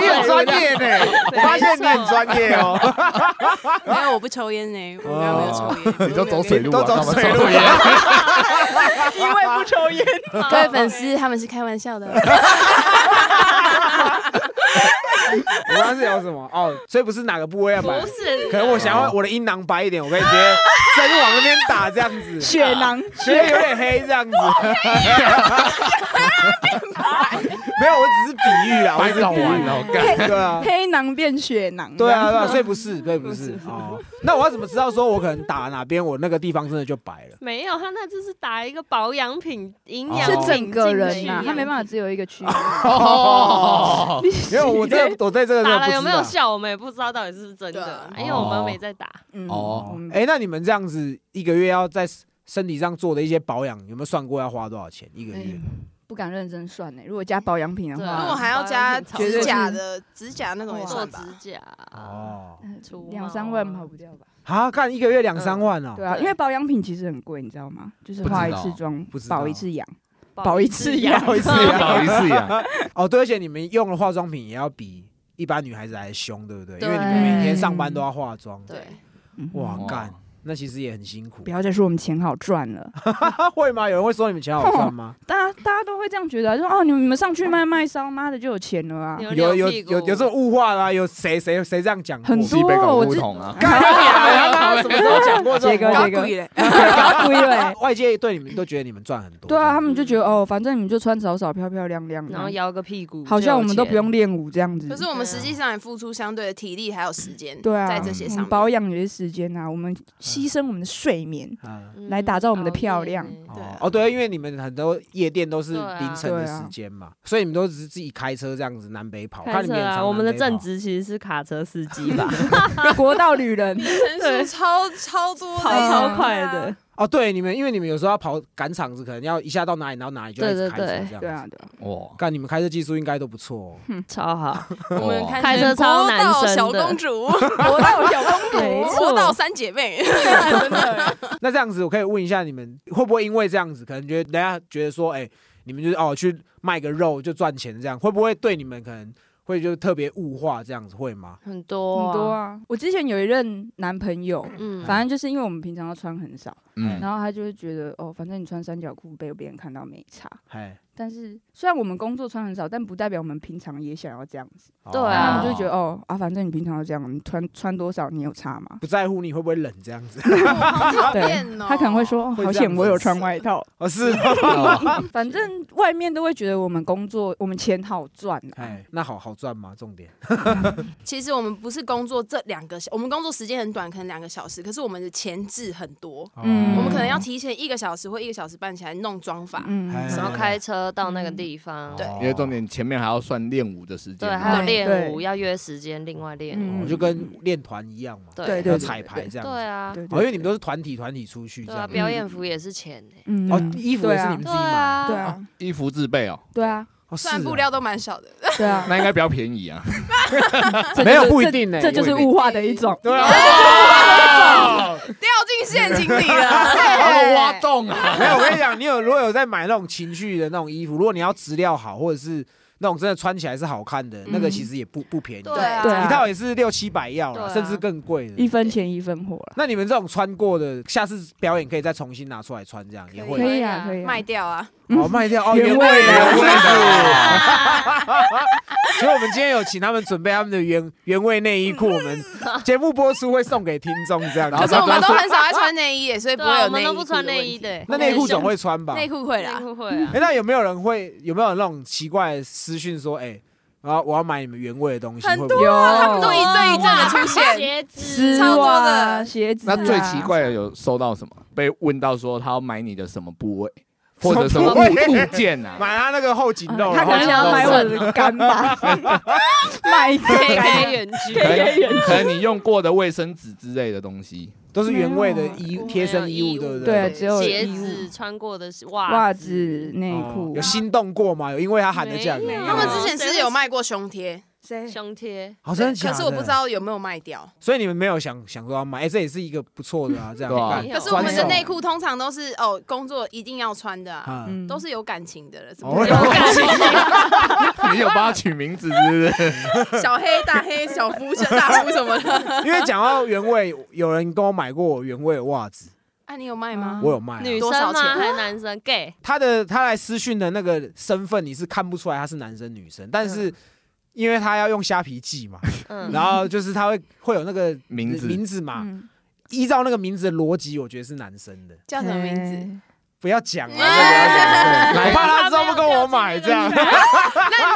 你很专业呢，我发现你很专业哦，没有，我不抽烟呢，我刚刚没有抽烟，你就走水路啊，都走水路抽烟？因为不抽烟。各位粉丝，他们是开玩笑的。我刚刚是聊什么？哦，所以不是哪个部位要买不，是，可能我想要我的阴囊白一点，我可以直接 针往那边打这样子，血囊，觉得有点黑这样子。没有，我只是比喻啊，我白只是比喻搞完了，我干。对啊。黑囊变血囊。对啊，对啊，所以不是，所以不是哦。那我要怎么知道说我可能打哪边，我那个地方真的就白了？没有，他那就是打一个保养品、营哦养是整个人呐，他没办法只有一个区域。哦，因为我这个我对这个打了有没有效，我们也不知道到底是不是真的因为我们没在打。嗯哦哎，那你们这样子一个月要在身体上做的一些保养，有没有算过要花多少钱一个月？哎不敢认真算呢。如果加保养品的话，如果还要加指甲的指甲那种也做算吧指。甲，哦，嗯除两毛三万跑不掉吧？啊，干一个月两三万哦对。啊，因为保养品其实很贵，你知道吗？就是不知化一道次妆不知保一次养。保保一次养保一次养不好意思呀，哦，对，而且你们用的化妆品也要比一般女孩子还凶，对不对？因为你们对每天上班都要化妆。对，哇干，那其实也很辛苦不。要再说我们钱好赚了，会吗？有人会说你们钱好赚吗？大家大家都会这样觉得说哦，你们你们上去卖卖烧，妈的就有钱了啊，有有有有这种物化啦？有谁谁谁这样讲过？很多我知不同啊。什么时候讲过这杰哥？杰哥贵嘞，搞鬼嘞。外界对你们都觉得你们赚很多。对啊，他们就觉得哦，反正你们就穿少少漂漂亮亮的，然后摇个屁股，好像我们都不用练。舞这样子。可是我们实际上也付出相对的体力还有时间，对啊，在这些上面。保养也是时间啊，我们牺牲我们的睡眠。来打造我们的漂亮对哦，对，因为你们很多夜店都是凌晨的时间嘛，所以你们都只是自己开车这样子南北跑。开看你们也常车啊，我们的正职其实是卡车司机吧，国道旅人，对超超多，跑超快的。哦，对，你们因为你们有时候要跑赶场子，可能要一下到哪里，然后哪里就要一直对对开车这样。对啊，对啊，哇，看你们开车技术应该都不错哦。超好，我们开车超男生的小公主，国道小公没主，国道三姐妹，真的。那这样子，我可以问一下你们，会不会因为这样子，可能觉得大家觉得说，哎、你们就是哦去卖个肉就赚钱这样，会不会对你们可能会就特别物化这样子，会吗？很多很多，啊！我之前有一任男朋友，嗯，反正就是因为我们平常要穿很少，嗯，然后他就会觉得哦，反正你穿三角裤被别人看到没差。哎，但是虽然我们工作穿很少，但不代表我们平常也想要这样子。对哦啊那他们就觉得哦啊，反正你平常都这样，你穿穿多少你有差吗？不在乎你会不会冷这样子。好讨对厌哦。他可能会说，哦好险我有穿外套。哦，是 反正外面都会觉得我们工作，我们钱好赚啊。哎，那好好赚吗？重点其实我们不是工作这两个小，我们工作时间很短，可能两个小时，可是我们的前置很多，嗯我们可能要提前一个小时或一个小时半起来弄妆法。嗯哎然后开车到那个地方，对。因为重点前面还要算练舞的时间对，还有练舞要约时间，另外练嗯。舞，哦就跟练团一样嘛，对。要彩排这样。对啊，因为你们都是团体团体出去这对啊，样。表演服也是钱哦，衣服也是你们自己买。啊，对啊，衣服自备哦，对啊，哦，是哦虽然布料都蛮少的，对啊，那应该比较便宜啊。没有就是不一定呢这就是物化的一种。对啊。掉进陷阱里了。挖洞啊！没有，我跟你讲，你有如果有在买那种情趣的那种衣服，如果你要质量好，或者是那种真的穿起来是好看的，那个其实也不不便宜，对啊，对啊一套也是六七百要了，甚至更贵的。一分钱一分货了。那你们这种穿过的，下次表演可以再重新拿出来穿，这样也可会可以以啊，可以啊卖掉啊！哦卖掉哦原原味的，原味的。所以我们今天有请他们准备他们的原原味内衣裤，我们 节目播出会送给听众这样。可是我们都很少爱穿内衣耶，所以不会有我们都不穿内衣裤的问题。内衣的欸，那内裤总会穿吧？内裤会啦内啦，裤会啊哎、，那有没有人会有没有那种奇怪的私讯说，哎、然后我要买你们原味的东西，很会不会有他们都一阵一阵的出现。鞋子超多、的鞋子、那啊。最奇怪的有收到什么？被问到说他要买你的什么部位，或者什么物物件啊？买他那个后颈肉，他可能想要买我的肝吧，买 K K 远距，可能可能你用过的卫生纸之类的东西，都是原味的衣贴身衣物，对不对？对？只有鞋子穿过的袜袜子、内哦裤有。心动过吗？有因为他喊的价格他们之前是有卖过胸贴，谁？胸贴？可是我不知，道有没有卖掉。所以你们没有想想说要买，哎，这也是一个不错的啊，这样对啊可可是我们的内裤通常都是哦，工作一定要穿的啊，都是有感情的了，么会有感情，你有帮他取名字是不是？小黑、大黑、小夫、小大夫什么的？因为讲到原味，有人跟我买过我原味的袜子，哎，你有卖吗？我有卖啊。女多少生吗？还是男生？gay，他的他来私讯的那个身份，你是看不出来他是男生女生，但是因为他要用虾皮寄嘛，嗯，然后就是他会会有那个名字名字嘛，嗯，依照那个名字的逻辑，我觉得是男生的。叫什么名字？字？不要讲了，我怕他之后不跟我买这样。那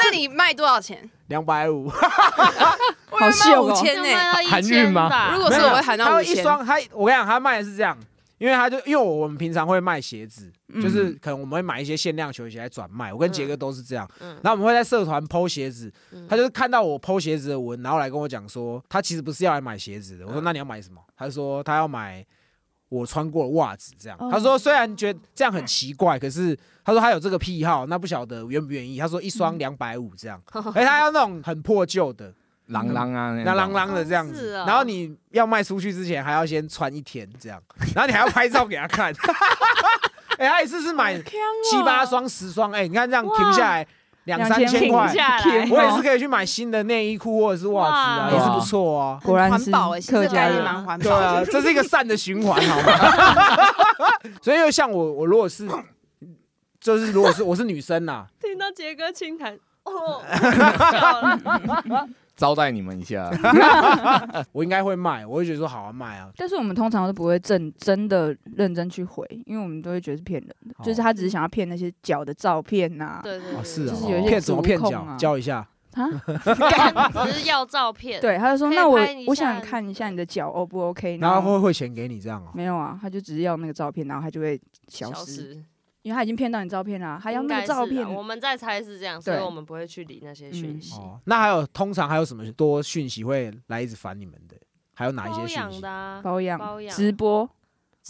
那你卖多少钱？两百五，好秀哦五千呢。韩运吗如果是我会喊到他五千。会一双，他我跟你讲，他卖的是这样，因为他就因为我们平常会卖鞋子，嗯就是可能我们会买一些限量球鞋来转卖，我跟杰哥都是这样。嗯然后我们会在社团剖鞋子，嗯他就是看到我剖鞋子的文，然后来跟我讲说，他其实不是要来买鞋子的。我说嗯那你要买什么？他说他要买我穿过的袜子，这样。哦他说虽然觉得这样很奇怪，可是他说他有这个癖好，那不晓得愿不愿意。他说一双两百五这样，而他要那种很破旧的，啷啷啊，那啷啷的这样子。然后你要卖出去之前还要先穿一天这样，然后你还要拍照给他看。哎、他一次是买七八双、十双，哎、你看这样停下来两三千千块。我也是可以去买新的内衣裤或者是袜子啊，也是不错啊。果然是环保哎，客家也蛮环保对啊，的。这是一个善的循环，好吗？所以又像我，我如果是，就是如果是我是女生呐、听到杰哥轻弹，哦，招待你们一下。我应该会卖，我会觉得说好啊卖啊。但是我们通常都不会真真的认真去回，因为我们都会觉得是骗人的，哦。就是他只是想要骗那些脚的照片呐、哦，对对对，是啊，就是有一些骗怎么骗脚？足控啊，教一下。啊，只是要照片，对，他就说可以那我拍一我下想看一下你的脚 O 不 OK，然后会汇钱给你这样哦。没有啊，他就只是要那个照片，然后他就会消失，消失，因为他已经骗到你照片了，还要那照片，我们在猜是这样，所以我们不会去理那些讯息。哦，那还有通常还有什么多讯息会来一直烦你们的？还有哪一些讯息？养的啊，保养包养直播，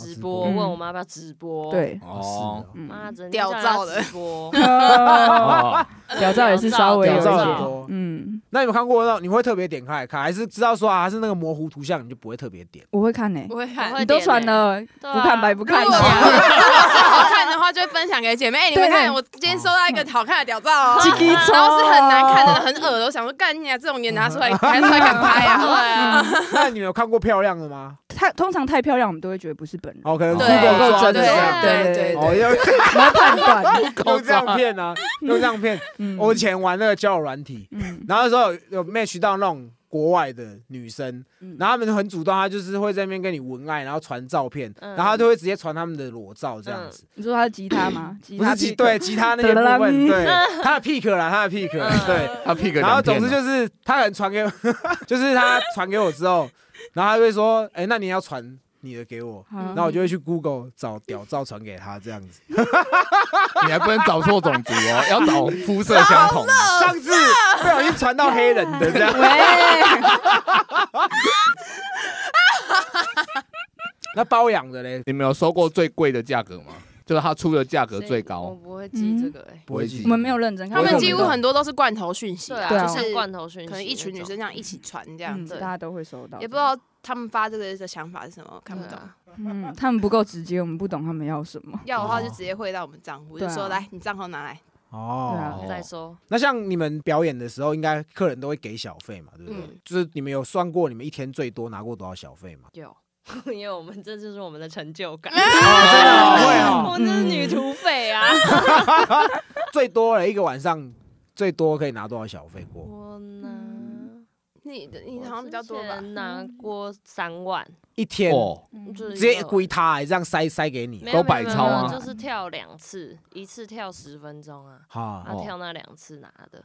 直直播，播。问我妈要不要直播，，对，哦，嗯，妈整天屌照的。直播，哦，屌照也是稍微有屌照。一点，多。嗯，那你有看过那种你会特别点开来看，还是知道说啊是那个模糊图像，你就不会特别点？我会看呢、我会看。你都传了，对不看啊白不看。如果 好看的话，就会分享给姐妹。哎，你们看，我今天收到一个好看的屌照哦，叽叽然后是很难看的、很恶的。我想说，干你啊，这种也拿出来，拿出来敢拍啊？对啊，那你们有看过漂亮的吗？太通常太漂亮，我们都会觉得不是本人，哦，可能对够真的这样。对对哦，要 我会判断，用这样骗啊，用这样骗。嗯。我以前玩那个交友软体，嗯。然后那时候有有 match 到那种国外的女生，嗯。然后他们很主动，他就是会在那边跟你文爱，然后传照片，嗯。然后他就会直接传他们的裸照这样子，你说他是吉他吗？吉他不是吉对吉他那些部分，噔对。他的 pick 啦，他的 pick 嗯。对，他 pick 然后总之就就是他可能传给我，就是他传给我之后，然后他就会说，哎，那你要传你的给我。嗯然后我就会去 Google 找屌照传给他，这样子。你还不能找错种族哦，要找肤色相同。的。上次不小心传到黑人的这样。喂，那包养的嘞，你们有收过最贵的价格吗？就是他出的价格最高。我高，不会记这个哎，不会记。我们没有认真看，他们几乎很多都是罐头讯息啊，对啊，就就是像罐头讯息，可能一群女生这样一起传这样嗯，子。大，家都会收到，也不知道他们发这个的想法是什么，看不懂。嗯，他们不够直接，我们不懂他们要什么。要的话就直接汇到我们账户，就说来你账号拿来。哦再说，那像你们表演的时候，应该客人都会给小费嘛，对不对？嗯就是你们有算过你们一天最多拿过多少小费吗？有，因为我们这就是我们的成就感。哦，真的哦会哦，我们这是女土匪啊！最多了一个晚上，最多可以拿多少小费过？我呢，你的你好像比较多吧我之？前拿过三万，一天哦，就是直接归他，欸这样塞塞给你没。有都百超啊没有就是跳两次，一次跳十分钟啊，哈，他跳那两次拿的。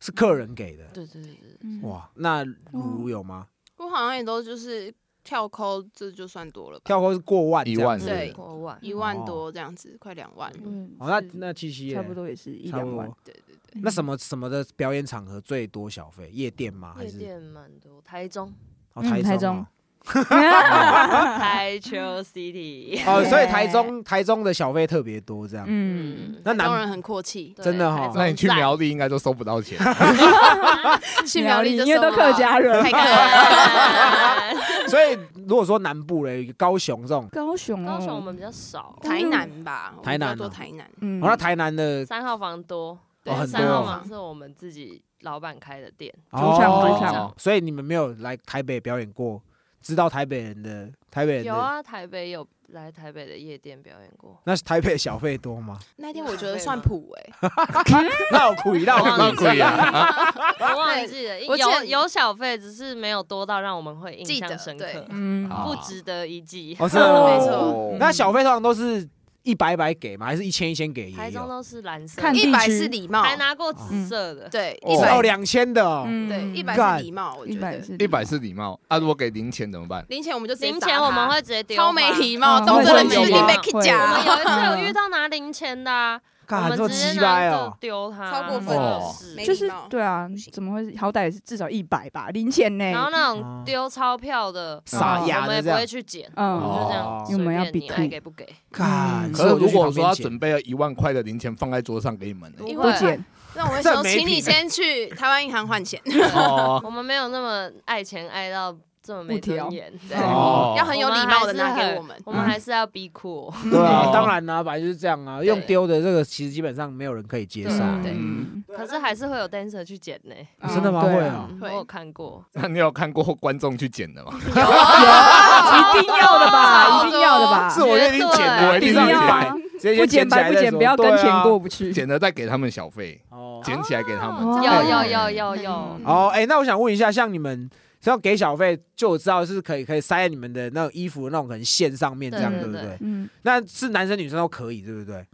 是客人给的。对对对对，嗯，哇，那如如有吗？我好像也都就是跳扣，这就算多了吧？跳扣是过万一万对过万。一万多这样子，快两万。嗯，哦，那那七夕耶差不多也是一两万对，那什么什么的表演场合最多小费？夜店吗？还夜是店蛮多，台中哦嗯台中哦？台球 City，哦，所以台中台中的小费特别多，这样。嗯，那南人很阔气，对真的哈台中那你去赞苗栗应该都收不到钱。去苗栗就因为都收了客家人太可爱了。所以如果说南部嘞，高雄这种，高雄哦，高雄我们比较少，台南吧，台南哦我们比较多台南。嗯哦，那台南的三号房多，对哦，三号多房是我们自己老板开的店，主场哦主场所以你们没有来台北表演过，知道台北人的台北人，有啊，台北有来台北的夜店表演过，那台北小费多吗？那天我觉得算普哎，那有亏，那有忘亏记贵啊！我忘记了，有我记得有小费，只是没有多到让我们会印象深刻，嗯，不值得一记。哦，是哦 没错。哦那小费通常都是一百一百给吗？还是一千一千给也有？台中都是蓝色，看地一百区是礼貌，还拿过紫色的，对哦一百。哦，两千的哦，嗯。对一百干。是礼貌，我觉得。一百是一百是礼貌啊，如果给零钱怎么办？零钱我们就直接零砸钱我们会直接丢吧，超没礼貌，嗯动这人会有吗就是你被 kick 我们夹。有一次有遇到拿零钱的干这么们直接鸡拿就掰哦！丢他，超过分了是就是对啊，怎么会？好歹也是至少一百吧，零钱呢。然后那哦种丢钞票的，傻我们也不会去捡，嗯就这样哦随因为我们要便你爱给不给，可是如果说他他准备了一万块的零钱放在桌上给你们呢？不会不减，那我会说，请你先去台湾银行换钱，哦，我们没有那么爱钱爱到这么没尊严，对。哦。要很有礼貌的拿给我们。我们还是要逼酷，对啊哦，当然啦，本来就是这样啊。用丢的这个其实基本上没有人可以接受。对嗯。可是还是会有 dancer 去捡呢，真的吗？对会啊？嗯我有看过，那你有看过观众去捡的吗？一定要的吧，一定要的吧。是我就已经捡过，对地上一一定要摆啊，直接不捡白不捡，不要跟钱过。不去。捡了再给他们小费，哦。捡起来给他们。哦。有对有有有有。嗯，哦，哎，那我想问一下，像你们只要给小费，就我知道是可以可以塞在你们的那种衣服的那种可能线上面这样，对不对？嗯那是男生女生都可以，对不对？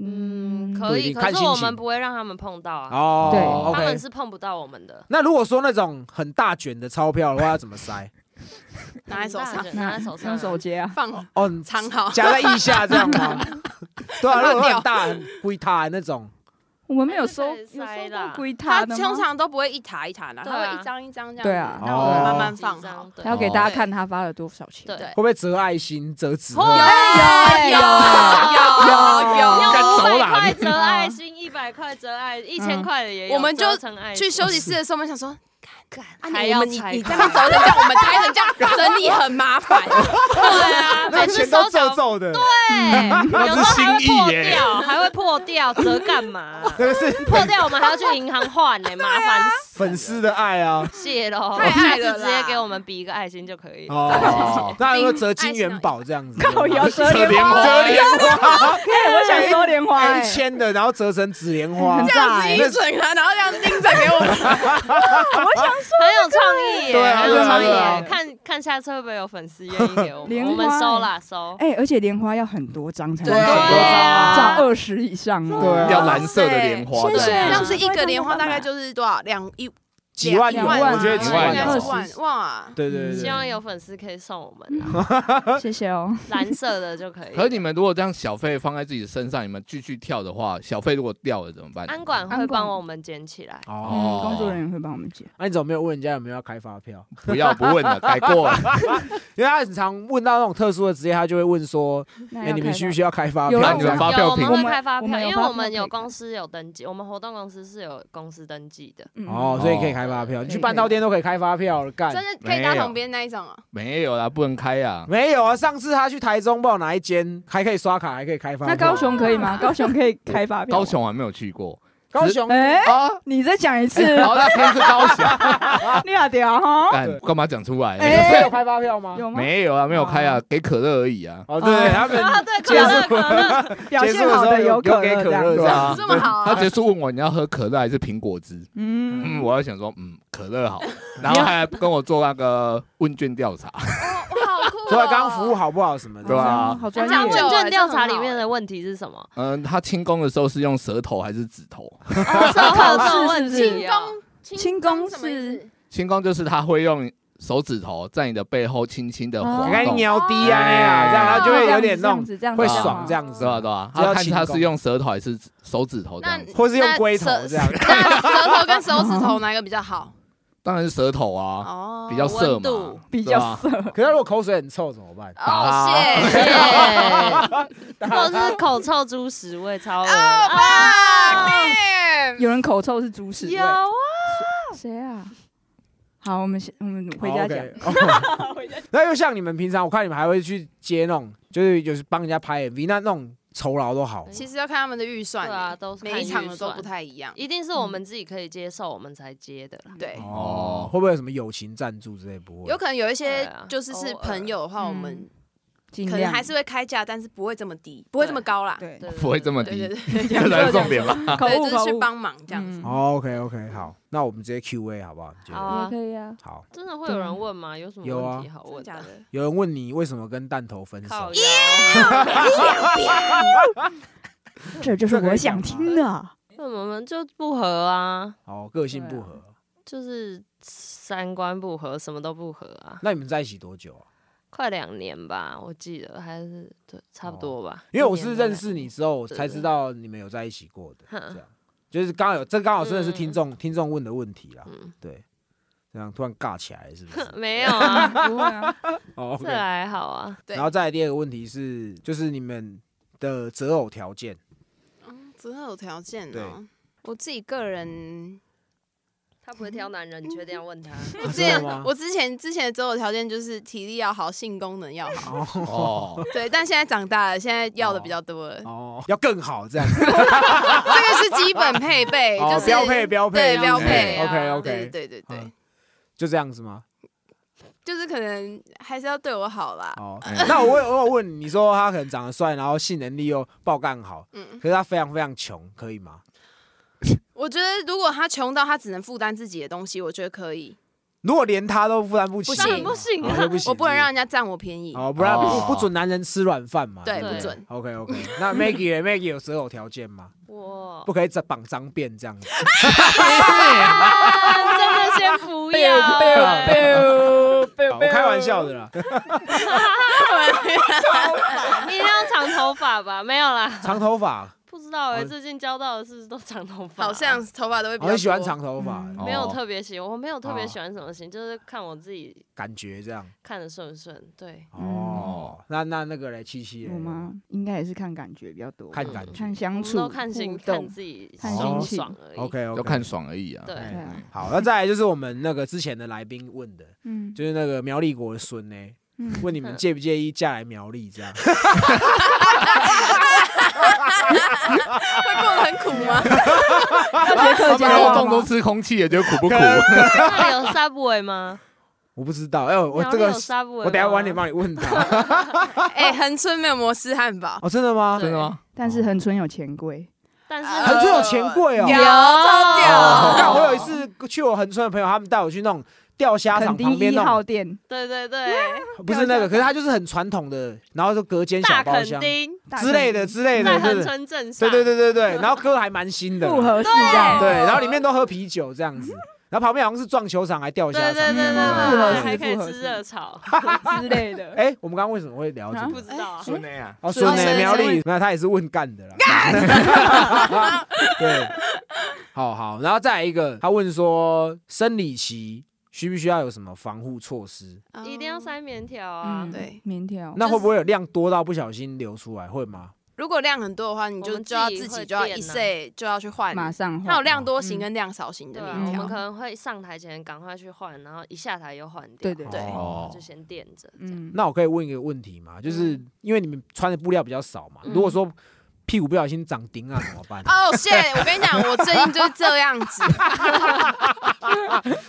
嗯，可以，可是我们不会让他们碰到啊，哦，对他们。是碰不到我们的。那如果说那种很大卷的钞票的话，要怎么塞？拿在手上拿在手上手接啊。放哦，你藏好，夹在腋下这样吗？对啊，如果很大很龟塌那种，我们没有收，有收到归他他的吗？通常都不会一沓一沓拿，对啊。他会一张一张这样，对啊。让我们哦慢慢放好。他要给大家看他发了多少钱。对。对会不会折爱心、折纸有有？有有有有干五百块折爱心，一百块折爱，一千块的也有。我们就去休息室的时候，我们想说，干啊还你你要拆你这样走成这样，我们拆成这样，整理很麻烦。对啊，那个每次钱都皱收缴皱的，对，有时候还会破掉，还会破掉，折干嘛？破掉我们还要去银行换呢，麻烦死。粉丝的爱啊。谢喽，太爱了直接给我们比一个爱心就可以。哦，那有没有折金元宝这样子？靠腰折折莲花。折莲花，哎，我想收莲花，哎一千的，然后折成紫莲花。这样子一整啊，然后这样拎着给我们，很有创意，对啊很有创意。看看下次会不会有粉丝愿意给我们，收啦收。哎，而且莲花要很多张才能对收啊照二十以上哦。对啊。要蓝色的莲花，对这样子一个莲花大概就是多少？两一几万元，两万我觉得几万几万元应该二十是万哇。对对希望有粉丝可以送我们啊 谢谢哦。蓝色的就可以。可是你们如果这样小费放在自己身上，你们继续跳的话，小费如果掉了怎么办？安管会帮我们捡起来。哦嗯，工作人员会帮我们捡。那你怎么没有问人家有没有要开发票？不要不问了，改过了。因为他很常问到那种特殊的职业，他就会问说：“哎，你们需不需要开发票？”你们发票我们会开发票，因为我们有公司有登记，我们活动公司是有公司登记的。嗯哦，所以可以开发票。你去半套店都可以开发票了，干真的可以搭旁边那一种啊？没有啦，不能开啊。没有啊？上次他去台中，不知道哪一间还可以刷卡，还可以开发票。那高雄可以吗？高雄可以开发票。高雄还没有去过高雄哎，啊。你再讲一次，哎好，那天是高雄，你好屌哈。干干嘛讲出来？有开发票吗？有吗？没有啊，没有开啊，给可乐而已啊。哦，对，他们啊，对，结束可乐 可乐，表现好的可有有给可乐这么好啊？他结束问我你要喝可乐还是苹果汁？嗯，嗯，我要想说，嗯，可乐好。然后还跟我做那个问卷调查，所以刚刚服务好不好什么的。对啊好专业就问卷调查里面的问题是什么？嗯，他清宫的时候是用舌头还是指头？哦，是会有这种问是题哦。轻功什么意思是清宫就是他会用手指头在你的背后轻轻的你看尿滴啊那样，这样然后就会有点那种这样子会爽这样子对，吧？对吧？这要他看他轻功是用舌头还是手指头这样子。或是用龟头这样。那舌头跟手指头哪一个比较好？当然是舌头啊，哦，比较涩嘛度，比较色。可是如果口水很臭怎么办？哦，耶谢，或者是口臭猪屎味超恶啊。啊有人口臭是猪屎味。有，啊，谁啊？好，我们先我们 回家讲。那又像你们平常，我看你们还会去接那种，就是有时帮人家拍 MV，那那种酬劳都好。其实要看他们的预算欸，对啊，都是每一场的都不太一样。一定是我们自己可以接受，我们才接的啦。对，哦，会不会有什么友情赞助之类？不会，有可能有一些啊就是是朋友的话，我们嗯可能还是会开价，但是不会这么低，不会这么高啦。对对，不会这么低对对，对，这才是重点吧？对，口误口误就是去帮忙这样子。嗯哦，OK OK，好，那我们直接 Q&A 好不好？你觉得好啊也可以啊。好，真的会有人问吗？有什么有啊问题好问的？有人问你为什么跟弹头分手靠？腰，这就是我想听的。那我们就不合啊，哦，个性不合。就是三观不合，什么都不合啊。那你们在一起多久啊？快两年吧，我记得还是对，差不多吧。因为我是认识你之后我才知道你们有在一起过的，哼这样就是刚好有这刚好真的是嗯听众听众问的问题啦，嗯，对，这样突然尬起来是不是？没有啊，不会啊，哦这。还好啊。对然后再来第二个问题是，就是你们的择偶条件，嗯，择偶条件对哦，我自己个人，他不会挑男人，你确定要问他？我之前我之前之前的择偶条件就是体力要好，性功能要好。哦，对，但现在长大了，现在要的比较多了。哦，要更好这样，这个是基本配备，哦就，是标配标配，对标配，OK 啊 OK，对对对就这样子吗？就是可能还是要对我好啦。哦，嗯那我问我有问你，你说他可能长得帅，然后性能力又爆干好，嗯，可是他非常非常穷，可以吗？我觉得如果他穷到他只能负担自己的东西，我觉得可以。如果连他都负担不起，不行不行啊哦就！不行，我不能让人家占我便宜，哦，不然不哦不准男人吃软饭嘛。对，不准。OK OK，那 Maggie 呢 Maggie 有择偶条件吗？我不可以绑脏辫这样子。啊真的先不要欸，好我开玩笑的啦，一定要长头发吧？没有啦，长头发，不知道哎，哦最近交到的是不是都长头发？好像头发都会比较。我很喜欢长头发，嗯没有哦特别喜欢，我没有特别哦喜欢什么型，就是看我自己感觉这样。看得顺不顺。对，哦，那那那个嘞，七七嘞我？吗？应该也是看感觉比较多，看感觉看相处，都看心看自己看心情爽而已。OK 要 OK，看爽而已啊。对好，那再来就是我们那个之前的来宾问的，嗯就是那个苗栗国的孙呢，嗯，问你们介不介意嫁来苗栗这样？会过得很苦吗？要学客他们肉粽家话吗都吃空气也，觉得苦不苦？那里有 Subway 吗？我不知道，哎，我这个苗栗有 Subway 我等一下晚点帮你问他。哎，恒春没有摩斯汉堡，哦，真的吗？真的吗？但是恒春有钱柜，但是呃恒春有钱柜哦。有有超屌哦我有一哦次去我恒春的朋友，他们带我去那种钓虾场旁边那种，号店，对对对，不是那个，可是它就是很传统的，然后就隔间小大包厢之类的之类的，在恒对对。春镇上，对对对对对，然后歌还蛮新的啦，复合式这样，对，然后里面都喝啤酒这样子，然后旁边好像是撞球场还钓虾对对对对场，对，复合式还可以吃复合式热炒，之类的。哎，我们刚刚为什么会聊这啊？个不？知道。啊。孙内啊，哦，孙孙呢？孙孙苗栗，那他也是问干的啦。对，好好，然后再来一个，他问说生理期需不需要有什么防护措施？一定要塞棉条啊嗯，！对，棉条。那会不会有量多到不小心流出来？会吗？如果量很多的话，你就就要自己就要一岁就要去换。马上换它有量多型嗯跟量少型的棉条我们可。能会上台前赶快去换，然后一下台又换掉。对对对哦就先垫着。嗯，嗯，那我可以问一个问题吗？就是因为你们穿的布料比较少嘛，嗯如果说屁股不小心长钉啊，怎么办？哦，谢！我跟你讲，我最近就是这样子。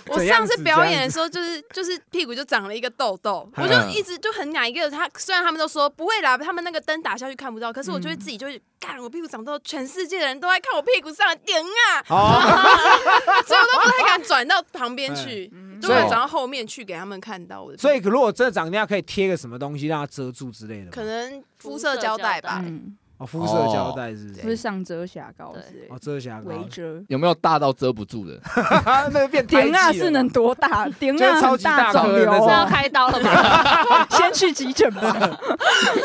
我上次表演的时候，就是就是屁股就长了一个痘痘，嗯我就一直就很哪一个他，虽然他们都说不会啦，他们那个灯打下去看不到，可是我就会自己就会干，我屁股长痘，全世界的人都在看我屁股上的钉啊，哦，所以我都不太敢转到旁边去，都所以会转到后面去给他们看到我的。所以如果真的长那样，可以贴个什么东西让它遮住之类的。可能肤色胶带吧，嗯，哦，肤色胶带是不是？不是上遮瑕膏对之类哦，遮瑕膏，围遮。有没有大到遮不住的？那个变胎点啊是能多大？点啊就是超级大很大肿颗的那种是要开刀了吗？先去急诊吧。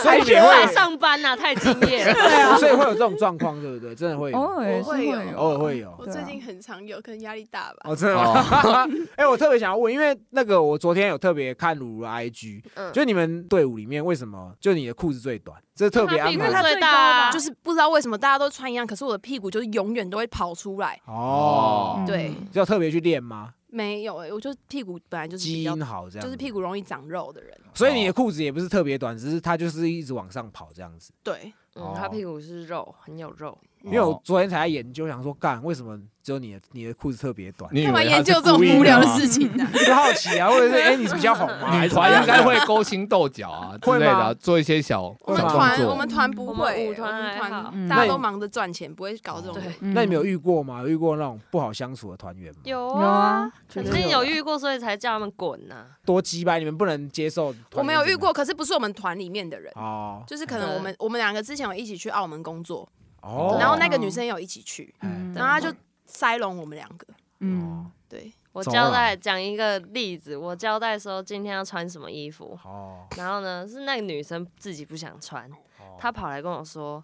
所以你会，上班呐，太敬业了。对啊，所以会有这种状况，对不对？真的会有，偶尔会有有，偶尔会有。我最近很常有，可能压力大吧。哦，真的吗？哎，我特别想要问，因为那个我昨天有特别看鲁鲁的 IG，嗯，就你们队伍里面为什么就你的裤子最短？这特别安因为排的他最大啊，就是不知道为什么大家都穿一样，可是我的屁股就是永远都会跑出来。哦，嗯对，就要特别去练吗？没有、欸，我就屁股本来就是基因好这样，就是屁股容易长肉的人。所以你的裤子也不是特别短，只是它就是一直往上跑这样子。对，嗯，他屁股是肉，很有肉。因为我昨天才在研究，想说干为什么只有你的你的裤子特别短？你干嘛研究这种无聊的事情呢、就好奇啊，或者是哎、你是比较红吗？女团应该会勾心斗角啊 之类的啊，做一些小我们团我们团不会、舞团团嗯大家都忙着赚钱，不会搞这种。嗯那你们有遇过吗？有遇过那种不好相处的团员吗？有有啊肯定有遇过，所以才叫他们滚呐。多鸡掰，你们不能接受。我没有遇过，可是不是我们团里面的人，哦就是可能我们我们两个之前有一起去澳门工作，哦，然后那个女生有一起去，嗯。然后她就塞拢我们两个。嗯，对，我交代讲一个例子，我交代说今天要穿什么衣服，哦，然后呢是那个女生自己不想穿，她跑来跟我说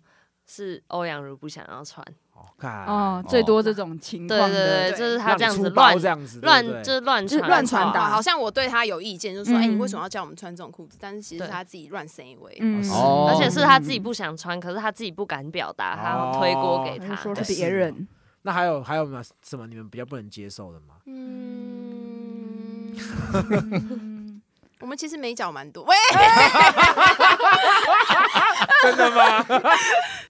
是欧阳如不想要穿，哦，最多这种情对况的，对对，对就是他这样子乱这样子，乱就是乱就是传乱传达啊，好像我对他有意见，就是说，哎、嗯你为什么要叫我们穿这种裤子？但是其实是他自己乱塞一位。而且是他自己不想穿，可是他自己不敢表达，他要推锅给。他就说是别人，那还有还有没有什么你们比较不能接受的吗？嗯，嗯 我们其实美角蛮多，喂，真的吗？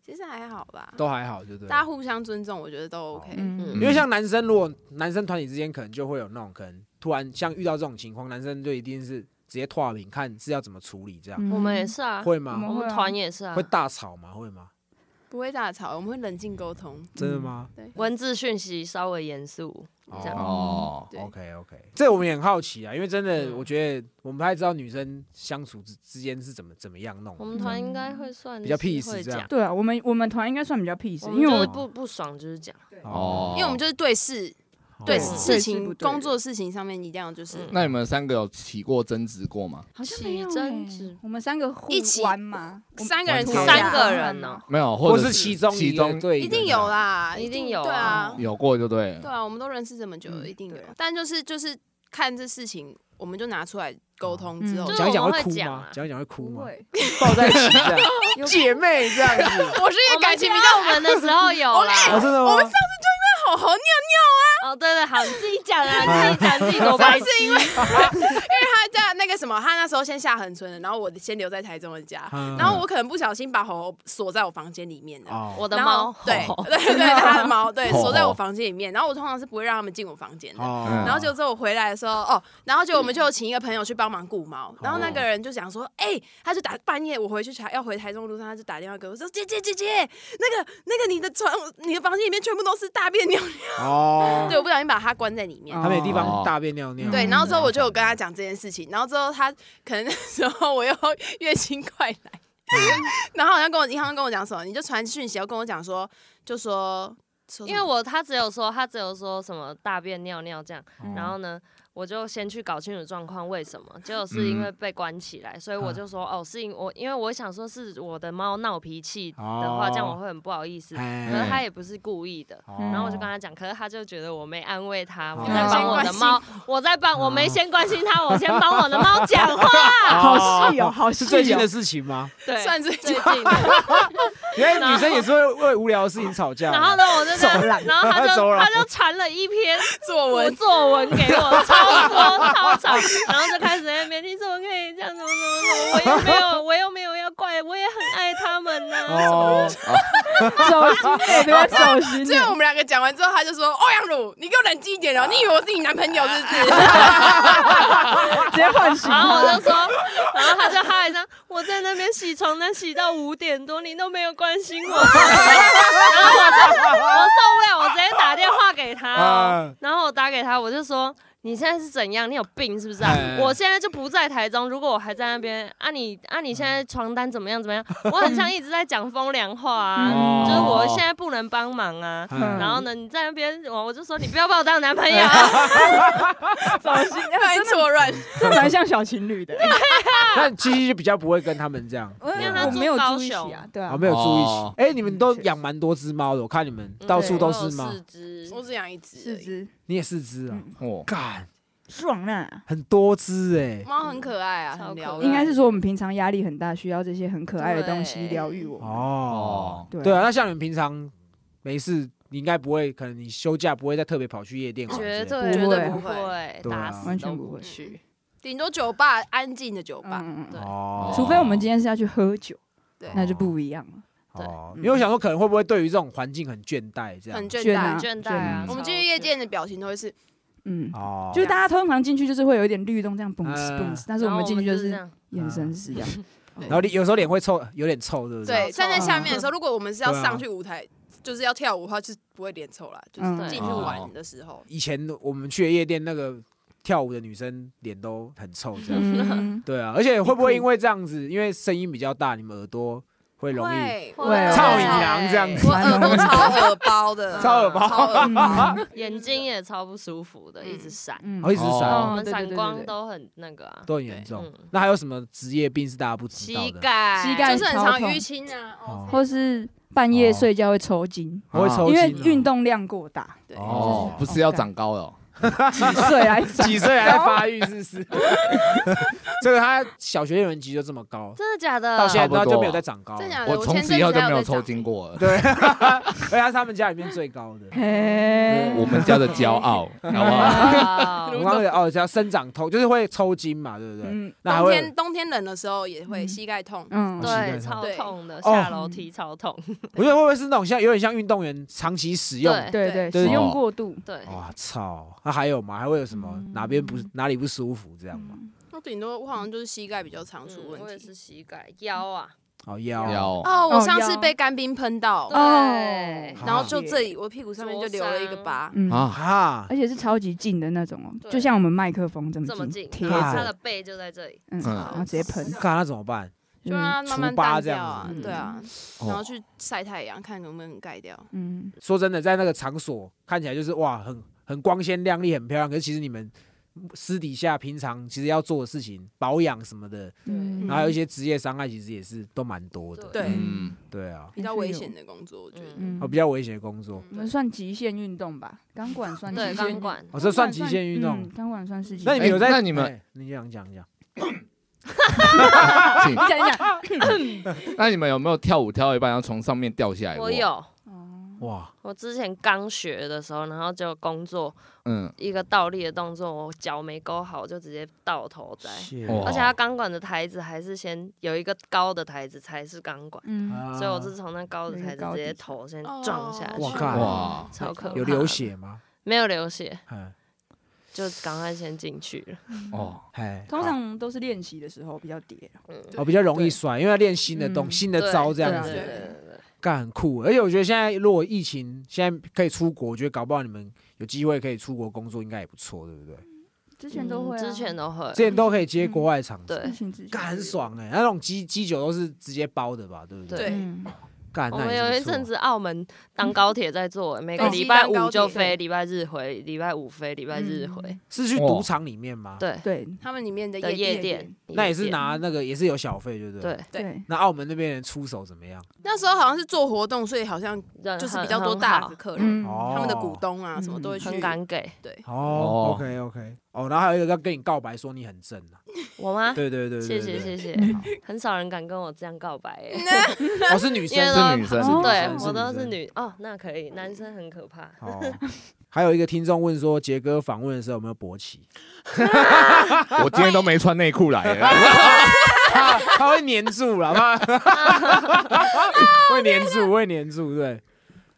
其实还好吧，都还好，对不对？大家互相尊重，我觉得都 OK。嗯因为像男生，如果男生团体之间可能就会有那种可能突然像遇到这种情况，男生就一定是直接脱名，看是要怎么处理这样，嗯我们也是啊，会吗？我我们团也是啊会，大吵吗？会吗？不会大吵，我们会冷静沟通。真的吗？文字讯息稍微严肃，这样。哦，OK OK，这我们也很好奇啊，因为真的，嗯。我觉得我们不太知道女生相处之之间是怎么怎么样弄。我。们团应该会算比较是 peace 这样，对啊，我们我们团应该算比较 peace，因为我不不爽就是讲，哦。因为我们就是对事对哦。事情工作事情上面一定要就是嗯。那你们三个有起过争执过吗？好像没争欸执。我们三个一起玩嘛，三个人三个人。呢，没有，或者是其中其中对一定有啦，一定有啊。对啊，有过就对了。对啊，我们都认识这么久一定有。对。但就是就是看这事情，我们就拿出来沟通之后讲一讲会哭吗？讲啊？讲一讲会哭吗？抱在一起这样，姐妹这样子。我是因为感情比较稳的时候有啦。哦，真的吗？好好尿哦，对对，好，你自己讲啊，你自己讲，自己多白痴。他家那个什么，他那时候先下横村了，然后我先留在台中的家，嗯然后我可能不小心把猴锁在我房间里面的。哦，我的猫后，对吼对对，他的猫对 吼锁在我房间里面，然后我通常是不会让他们进我房间的。哦然后就之后我回来的时候，哦，然后就我们就请一个朋友去帮忙顾猫，然后那个人就讲说，哎、他就打半夜我回去台要回台中的路上，他就打电话给我说，姐姐姐姐，那个那个你的床你的房间里面全部都是大便尿尿，哦，对，我不小心把它关在里面。他没地方哦大便尿尿。对，嗯然后之后我就有跟他讲这件事情，然后之后他可能那时候我又月经快来，然后好像跟我银行跟我讲什么，你就传讯息要跟我讲说，就说，因为我他只有说他只有说什么大便尿尿这样，嗯然后呢，我就先去搞清楚状况，为什么？结果是因为被关起来，所以我就说哦，是因我因为我想说是我的猫闹脾气的话，哦这样我会很不好意思。哎可是他也不是故意的，哦然后我就跟他讲，可是他就觉得我没安慰他，我哦在帮我的猫，我在帮我没先关心他，我先帮我的猫讲话。好细哦，好细哦是最近的。事情吗？对，算最近最近的。原来女生也是会为无聊的事情吵架。然后呢，我就这样走廊然后他就他就传了一篇作文作文给我，超长，然后就开始在那边，你怎么可以这样，怎么怎么怎么，我又没有我又没有要怪，我也很爱他们呐、哦，走心，不要走心最后我。们两个讲完之后，他就说：“欧阳鲁，你给我冷静一点哦！你以为我是你男朋友是不是？直接换型。然后我就说，然后他就他还这样，我在那边洗床单洗到五点多，你都没有关心我，然后我就我受不了，我直接打电话给他、哦，然后我打给他，我就说你现在是怎样？你有病是不是啊哎？我现在就不在台中，如果我还在那边，啊你啊你现在床单怎么样怎么样？我很像 一直在讲风凉话啊，嗯 就是我现在不能帮忙啊。嗯 然后呢，你在那边，我我就说你不要把我当男朋友啊。走心，不然错乱。这蛮像小情侣的。那七七就比较不会跟他们这样，因为他住我没有住一起啊，对啊啊，，没有住一哦起。哎，你们都养蛮多只猫的，我看你们到处都是猫，四只我只养一只，四只，你也四只啊？嗯。哦，干，爽啊！很多只哎。猫很可爱啊，很疗愈。应该是说我们平常压力很大，需要这些很可爱的东西对。疗愈我们。哦，对啊。那像你们平常没事，你应该不会，可能你休假不会再特别跑去夜店玩之类的，绝对不会不不会，对啊。打死都不完全不会。去。顶多酒吧安静的酒吧，对。除非我们今天是要去喝酒，对，那就不一样了。哦，对因为我想说，可能会不会对于这种环境很倦怠这样？很倦怠。倦怠啊！我们进去夜店的表情都会是嗯，哦，就是大家通常进去就是会有一点律动，这样嘣嗯嘣，但是我们进去就就是这样眼神是这样。然后你有时候脸会臭，有点臭，对不对，对？站在下面的时候，如果我们是要上去舞台，就是要跳舞的话，就是不会脸臭啦，就是嗯进去玩的时候。以前我们去夜店，那个跳舞的女生脸都很臭，这样。嗯，对啊，而且会不会因为这样子，因为声音比较大，你们耳朵会容易？会会操你娘这样子。我耳朵 超耳包的，超耳包。超耳包。眼睛也超不舒服的，嗯一直闪。一直闪，我们对对对对闪光都很那个啊，都很严重。嗯。那还有什么职业病是大家不知道的？膝盖，膝盖就是很常淤青啊，哦。哦，或是半夜睡觉会抽筋，我会抽筋因为运动量过大，对，哦，不是要长高了哦，几岁来长几岁还在发育，是不是？这个他小学六年级就这么高，真的假的？到现在就没有再长高了。真假的？我从前此以后就没有抽筋。过了。对，而且他是他们家里面最高的。嘿我们家的骄傲，好不好？哇我刚刚讲哦，叫生长痛，就是会抽筋嘛，对不对？嗯那冬天冬天冷的时候也会嗯膝盖痛，嗯，对，超痛的，哦下楼梯超痛。我觉得会不会是那种像有点像运动员长期使用？对对对，使用哦过度，对，哇操！那还有吗？还会有什么嗯。哪边不哪里不舒服这样吗？我顶多我好像就是膝盖比较常出嗯我也问题。是膝盖、腰啊，哦腰。腰。哦，我上次被干冰喷到，对，然后就这里我屁股上面就留了一个疤。嗯。啊，哈而且是超级近的那种哦，就像我们麦克风这么这么近，贴他，的背就在这里，嗯，嗯然后直接喷，看那怎么办？就让它慢慢淡掉啊，对啊，哦。然后去晒太阳，看能不能盖掉。嗯，说真的，在那个场所看起来就是哇，很很光鲜亮丽，很漂亮。可是其实你们私底下平常其实要做的事情，保养什么的，嗯然后还有一些职业伤害，其实也是都蛮多的。对嗯，对啊，比较危险的工作，我觉得。嗯，哦，比较危险的工作。我们算极限运动吧，钢管算对，极限钢管，哦，这算极限运动嗯。钢管算是极限。那你们有在？哎那你们哎你讲讲讲。请你讲一讲，那你们有没有跳舞跳到一半，然后从上面掉下来过？我，有。哦哇，我之前刚学的时候，然后就工作嗯，一个倒立的动作，我脚没勾好，就直接倒头栽。而且它钢管的台子还是先有一个高的台子才是钢管，所以我是从那高的台子直接头先撞下去，哇，超可怕。有流？血吗？没有流血，哎就赶快先进去了。哦，哎，通常都是练习的时候比较跌，嗯，哦比较容易摔，因为要练新的动嗯新的招这样子对对，对对对干很酷。而且我觉得现在如果疫情现在可以出国，我觉得搞不好你们有机会可以出国工作，应该也不错，对不对？之前都会啊，嗯之前都会，之前都可以接国外场子，对干很爽哎，那种机机酒都是直接包的吧，对不对？对嗯干，我们有一阵子澳门当高铁在坐，每个礼拜五就飞，礼拜日回，礼拜五飞，礼拜日回。是去赌场里面吗？，对对他们里面的的夜夜店，那也是拿那个也是有小费，对不对？。对，那澳门那边人出手怎么样？那时候好像是做活动，所以好像就是比较多大的客人，他们的股东啊什么都会去很。敢给对，哦哦，OK OK，哦，然后还有一个要跟你告白，说你很正啊。我吗？对对对对，谢谢谢谢，嗯 很少人敢跟我这样告白哎。我，是女生是女生哦对我都是女哦，那可以，男生很可怕。哦，还有一个听众问说，杰哥访问的时候有没有勃起？我今天都没穿内裤来了。他他会黏住了，吗会黏住，会黏住，对。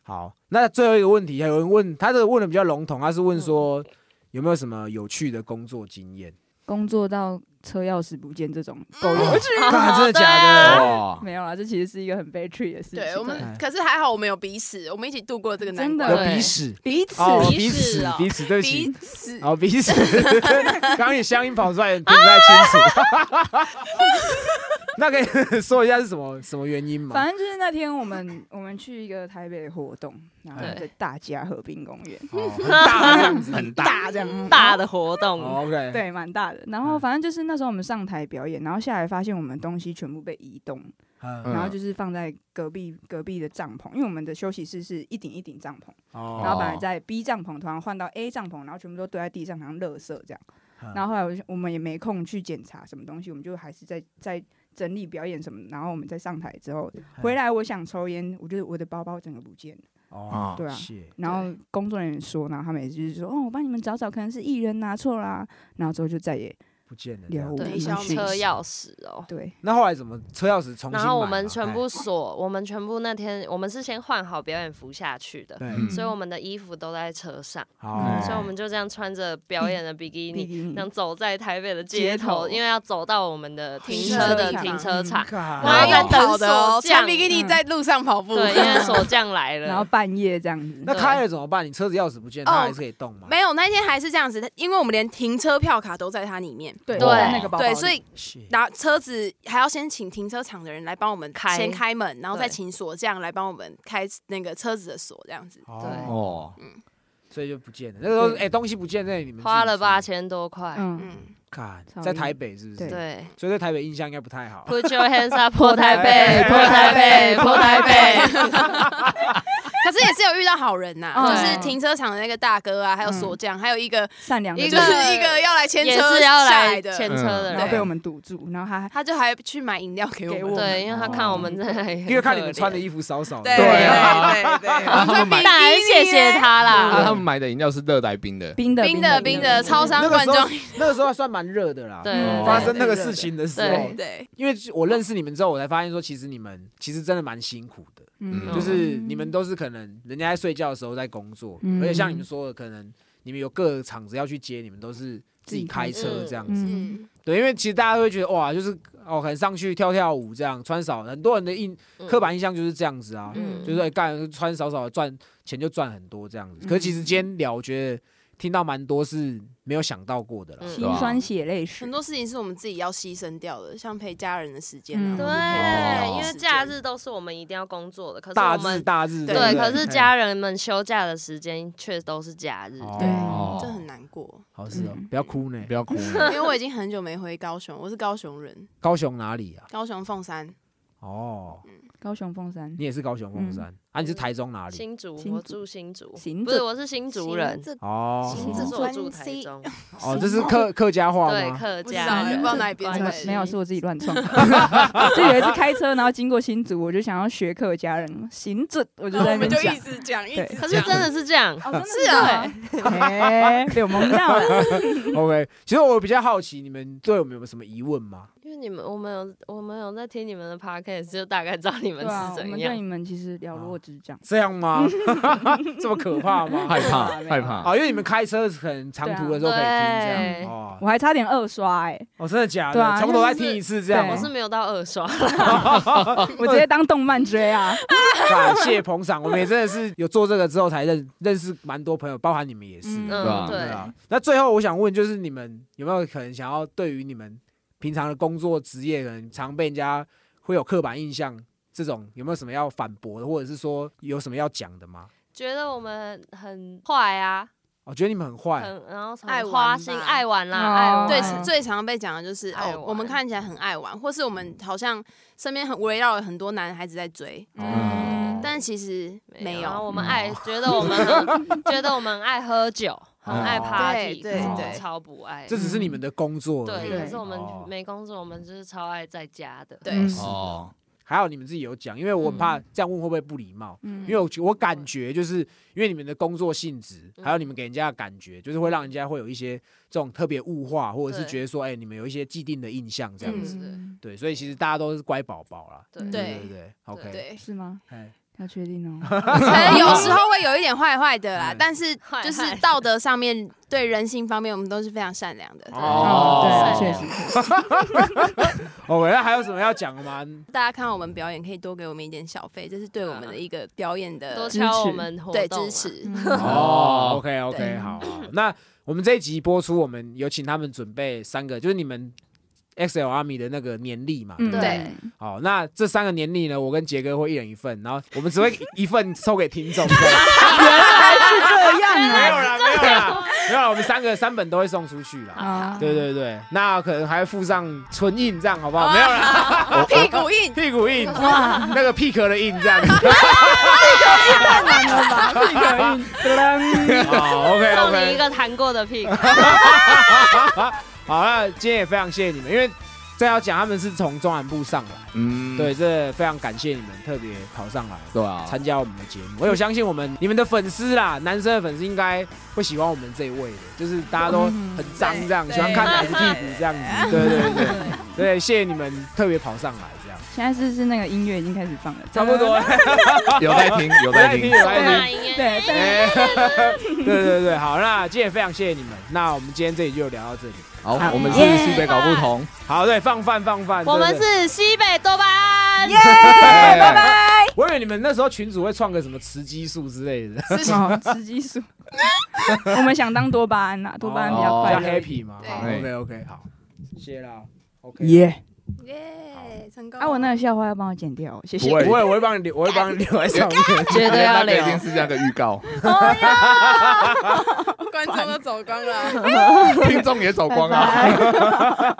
好，那最后一个问题，还有人问，他这个问的比较笼统，他是问说有没有什么有趣的工作经验？工作到车钥匙不见这种够有趣。干真的假的？哇，没有啦，这其实是一个很悲剧的事情。对我们，可是还好我们有彼此，我们一起度过这个难真的关。有鼻屎。彼此哦，鼻鼻屎屎哦，鼻屎，对不起彼，此，哦，鼻屎，刚刚你乡音跑出来，听不太清楚。那可以说一下是什么什么原因吗？反正就是那天我们 我们去一个台北的活动，然后对。在大家河滨公园，哦，很大 这样子，很大，大这样。嗯大的活动，哦 OK，，对，蛮大的。然后反正就是那时候我们上台表演，然后下来发现我们东西全部被移动，嗯，然后就是放在隔壁隔壁的帐篷，因为我们的休息室是一顶一顶帐篷，哦。然后本来在 B 帐篷突然换到 A 帐篷，然后全部都堆在地上，好像垃圾这样。嗯。然后后来我就我们也没空去检查什么东西，我们就还是在在整理表演什么。然后我们再上台之后回来，我想抽烟，我觉得我的包包整个不见了。哦，对啊然后工作人员说，然后他们也就是说，哦，我帮你们找找，可能是艺人拿错啦。然后之后就再也不见了这样。对，了无音消讯息车钥匙哦。对，那后来怎么车钥匙重新？然后我们全哎部锁，我们全部那天我们是先换好表演服下去的，对，嗯所以我们的衣服都在车上，好，所以我们就这样穿着表演的比基尼，比基尼这样走在台北的街街头，头因为要走到我们的停停车的场停车场。干然然后用后在等跑的哦，锁匠穿比基尼在路上跑步。对，因为锁匠来了，然后半夜这样子，那开了怎么办？你车子钥匙不见，它哦还是可以动吗？没有，那天还是这样子，因为我们连停车票卡都在它里面。对对那个包包对，所以是然后车子还要先请停车场的人来帮我们开先开门，然后再对请锁匠来帮我们开那个车子的锁，这样子。哦，嗯，所以就不见了。那个时候，对哎，东西不见，那你们花了八千，多块。嗯，嗯，看在台北是不是？对对所以在台北印象应该不太好。，Put your hands up，破台北，破台北，破台北。可是也是有遇到好人呐，哦就是停车场的那个大哥啊，还有锁匠，还有一个善良的一个就是一个要来牵也车是要来的，牵车的人。然后被我们堵住，然后他还他就还去买饮料给我们。对，因为他看我们在，因为看你们穿的衣服少少的，对对啊对对，我他们买们穿比当然谢谢他啊，啦。他们买的饮料是热带冰的，冰的冰的冰的超商罐装，那个时候还算蛮热的啦。对。哦发生那个事情的时候，对，因为我认识你们之后，我才发现说，其实你们其实真的蛮辛苦的。嗯就是你们都是可能人家在睡觉的时候在工作，嗯。而且像你们说的，可能你们有各个厂子要去接，你们都是自己开车这样子。嗯，嗯，对，因为其实大家都会觉得哇，就是哦，可能上去跳跳舞这样穿少，很多人的印嗯。刻板印象就是这样子啊，嗯。就是哎干、穿少少赚钱就赚很多这样子。可是其实今天聊，我觉得听到蛮多是没有想到过的啦。嗯。心酸血泪史。很，多事情是我们自己要牺牲掉的，像陪家人的时间对，因为假日都是我们一定要工作的，可是大日我们大日，对对，可是家人们休假的时间却都是假日。哦。对这很难过，好是哦嗯，不要哭呢。不。要哭，因为我已经很久没回高雄，我是高雄人，高雄哪里啊？高雄凤山，哦，高雄凤山你也是高雄凤山啊？你是台中哪里？新竹，新我竹住新竹，行不是，我是新竹人，这哦只是我住台中，哦，这是客客家话吗？对客家人，不知道哪里编出来的没有，是我自己乱创。就有一次开车，然后经过新竹，我就想要学客家人行准，我就在那我们就边讲一。直讲，一直讲。可是真的是这样，哦，真的是啊被我蒙到了。OK，其实我比较好奇，你们对我们有没有什么疑问吗？因为你们我们有我们有在听你们的 podcast，就大概知道你们对啊，是我们怎样。对你们其实了若指掌。这样吗？这么可怕吗？害怕没有害怕，哦，因为你们开车很长途的时候可以听这对样哦。我还差点二刷哎，哦，真的假对啊的？从头再听一次这样？我是没有到二刷，我直接当动漫追啊。感谢捧场，我们也真的是有做这个之后才认认识蛮多朋友，包含你们也是。嗯对吧嗯，对，对啊。那最后我想问，就是你们有没有可能想要对于你们平常的工作职业，可能常被人家会有刻板印象，这种有没有什么要反驳的，或者是说有什么要讲的吗？觉得我们很坏啊，我觉得你们很坏，很然后爱玩花心，爱玩啦，哦。爱玩。对，嗯最常被讲的就是我们看起来很爱玩，或是我们好像身边很围绕了很多男孩子在追，嗯但其实没有。我们爱，觉得我们 觉得我们爱喝酒，很爱哦。party，对可是我对。们超不爱。这只是你们的工作对，可是我们哦。没工作，我们就是超爱在家的。对，嗯。哦，还好你们自己有讲，因为我很怕这样问会不会不礼貌。嗯。因为我我感觉就是因为你们的工作性质，嗯。还有你们给人家的感觉，就是会让人家会有一些这种特别物化，或者是觉得说，哎，你们有一些既定的印象这样嗯子。嗯对，所以其实大家都是乖宝宝啦。对。嗯对对对对，OK。对，是吗？哎要确定哦。可能有时候会有一点点坏坏的啦嗯，但是就是道德上面对人性方面，我们都是非常善良的。哦，对，哦确实确实。OK，那还有什么要讲的吗？大家看到我们表演，可以多给我们一点小费，这是对我们的一个表演的支敲我持们对支持。嗯哦，OK OK，好，好那我们这一集播出，我们有请他们准备三个，就是你们 XL Army 的那个年历嘛，对不对？好，那这三个年历呢，我跟杰哥会一人一份，然后我们只会一 份抽给听众。原来是这样啊没有啦，没有啦，没有啦，我们三个三本都会送出去啦。啊，对对对，那可能还会附上唇印，这样好不好？没有啦，屁股印，屁股印，哇，那个屁壳的印这样。太难了吧？这个运噔好，OK 送你一 OK，个弹过的屁股，好，那今天也非常谢谢你们，因为这要讲他们是从中南部上来，嗯，对，这非常感谢你们特别跑上来。对啊，参加我们的节目，我有相信我们你们的粉丝啦，男生的粉丝应该会喜欢我们这一位的，就是大家都很脏这样，喜欢看奶子屁股这样子，对对对。对，谢谢你们特别跑上来现在是是那个音乐已经开始放了，差不多，有在听，有在听。有在听。对对，哎对对 对，好，那今天也非常谢谢你们，那我们今天这里就聊到这里。好好，我们是西北搞不同，好，对，放饭放饭，我们是西北多巴胺，耶拜拜。我以为你们那时候群主会创个什么雌激素之类的，哦，雌激素，我们想当多巴胺呐，多巴胺比较比较快乐。happy 嘛。好，OK OK，好，谢谢啦，OK。耶！耶，成功！啊，我那个笑话要帮我剪掉，谢谢不。会不会，我会帮你留，我会帮你留在上面。绝对要留那个已。经是那个预告，观众都走光了。听众也走光了。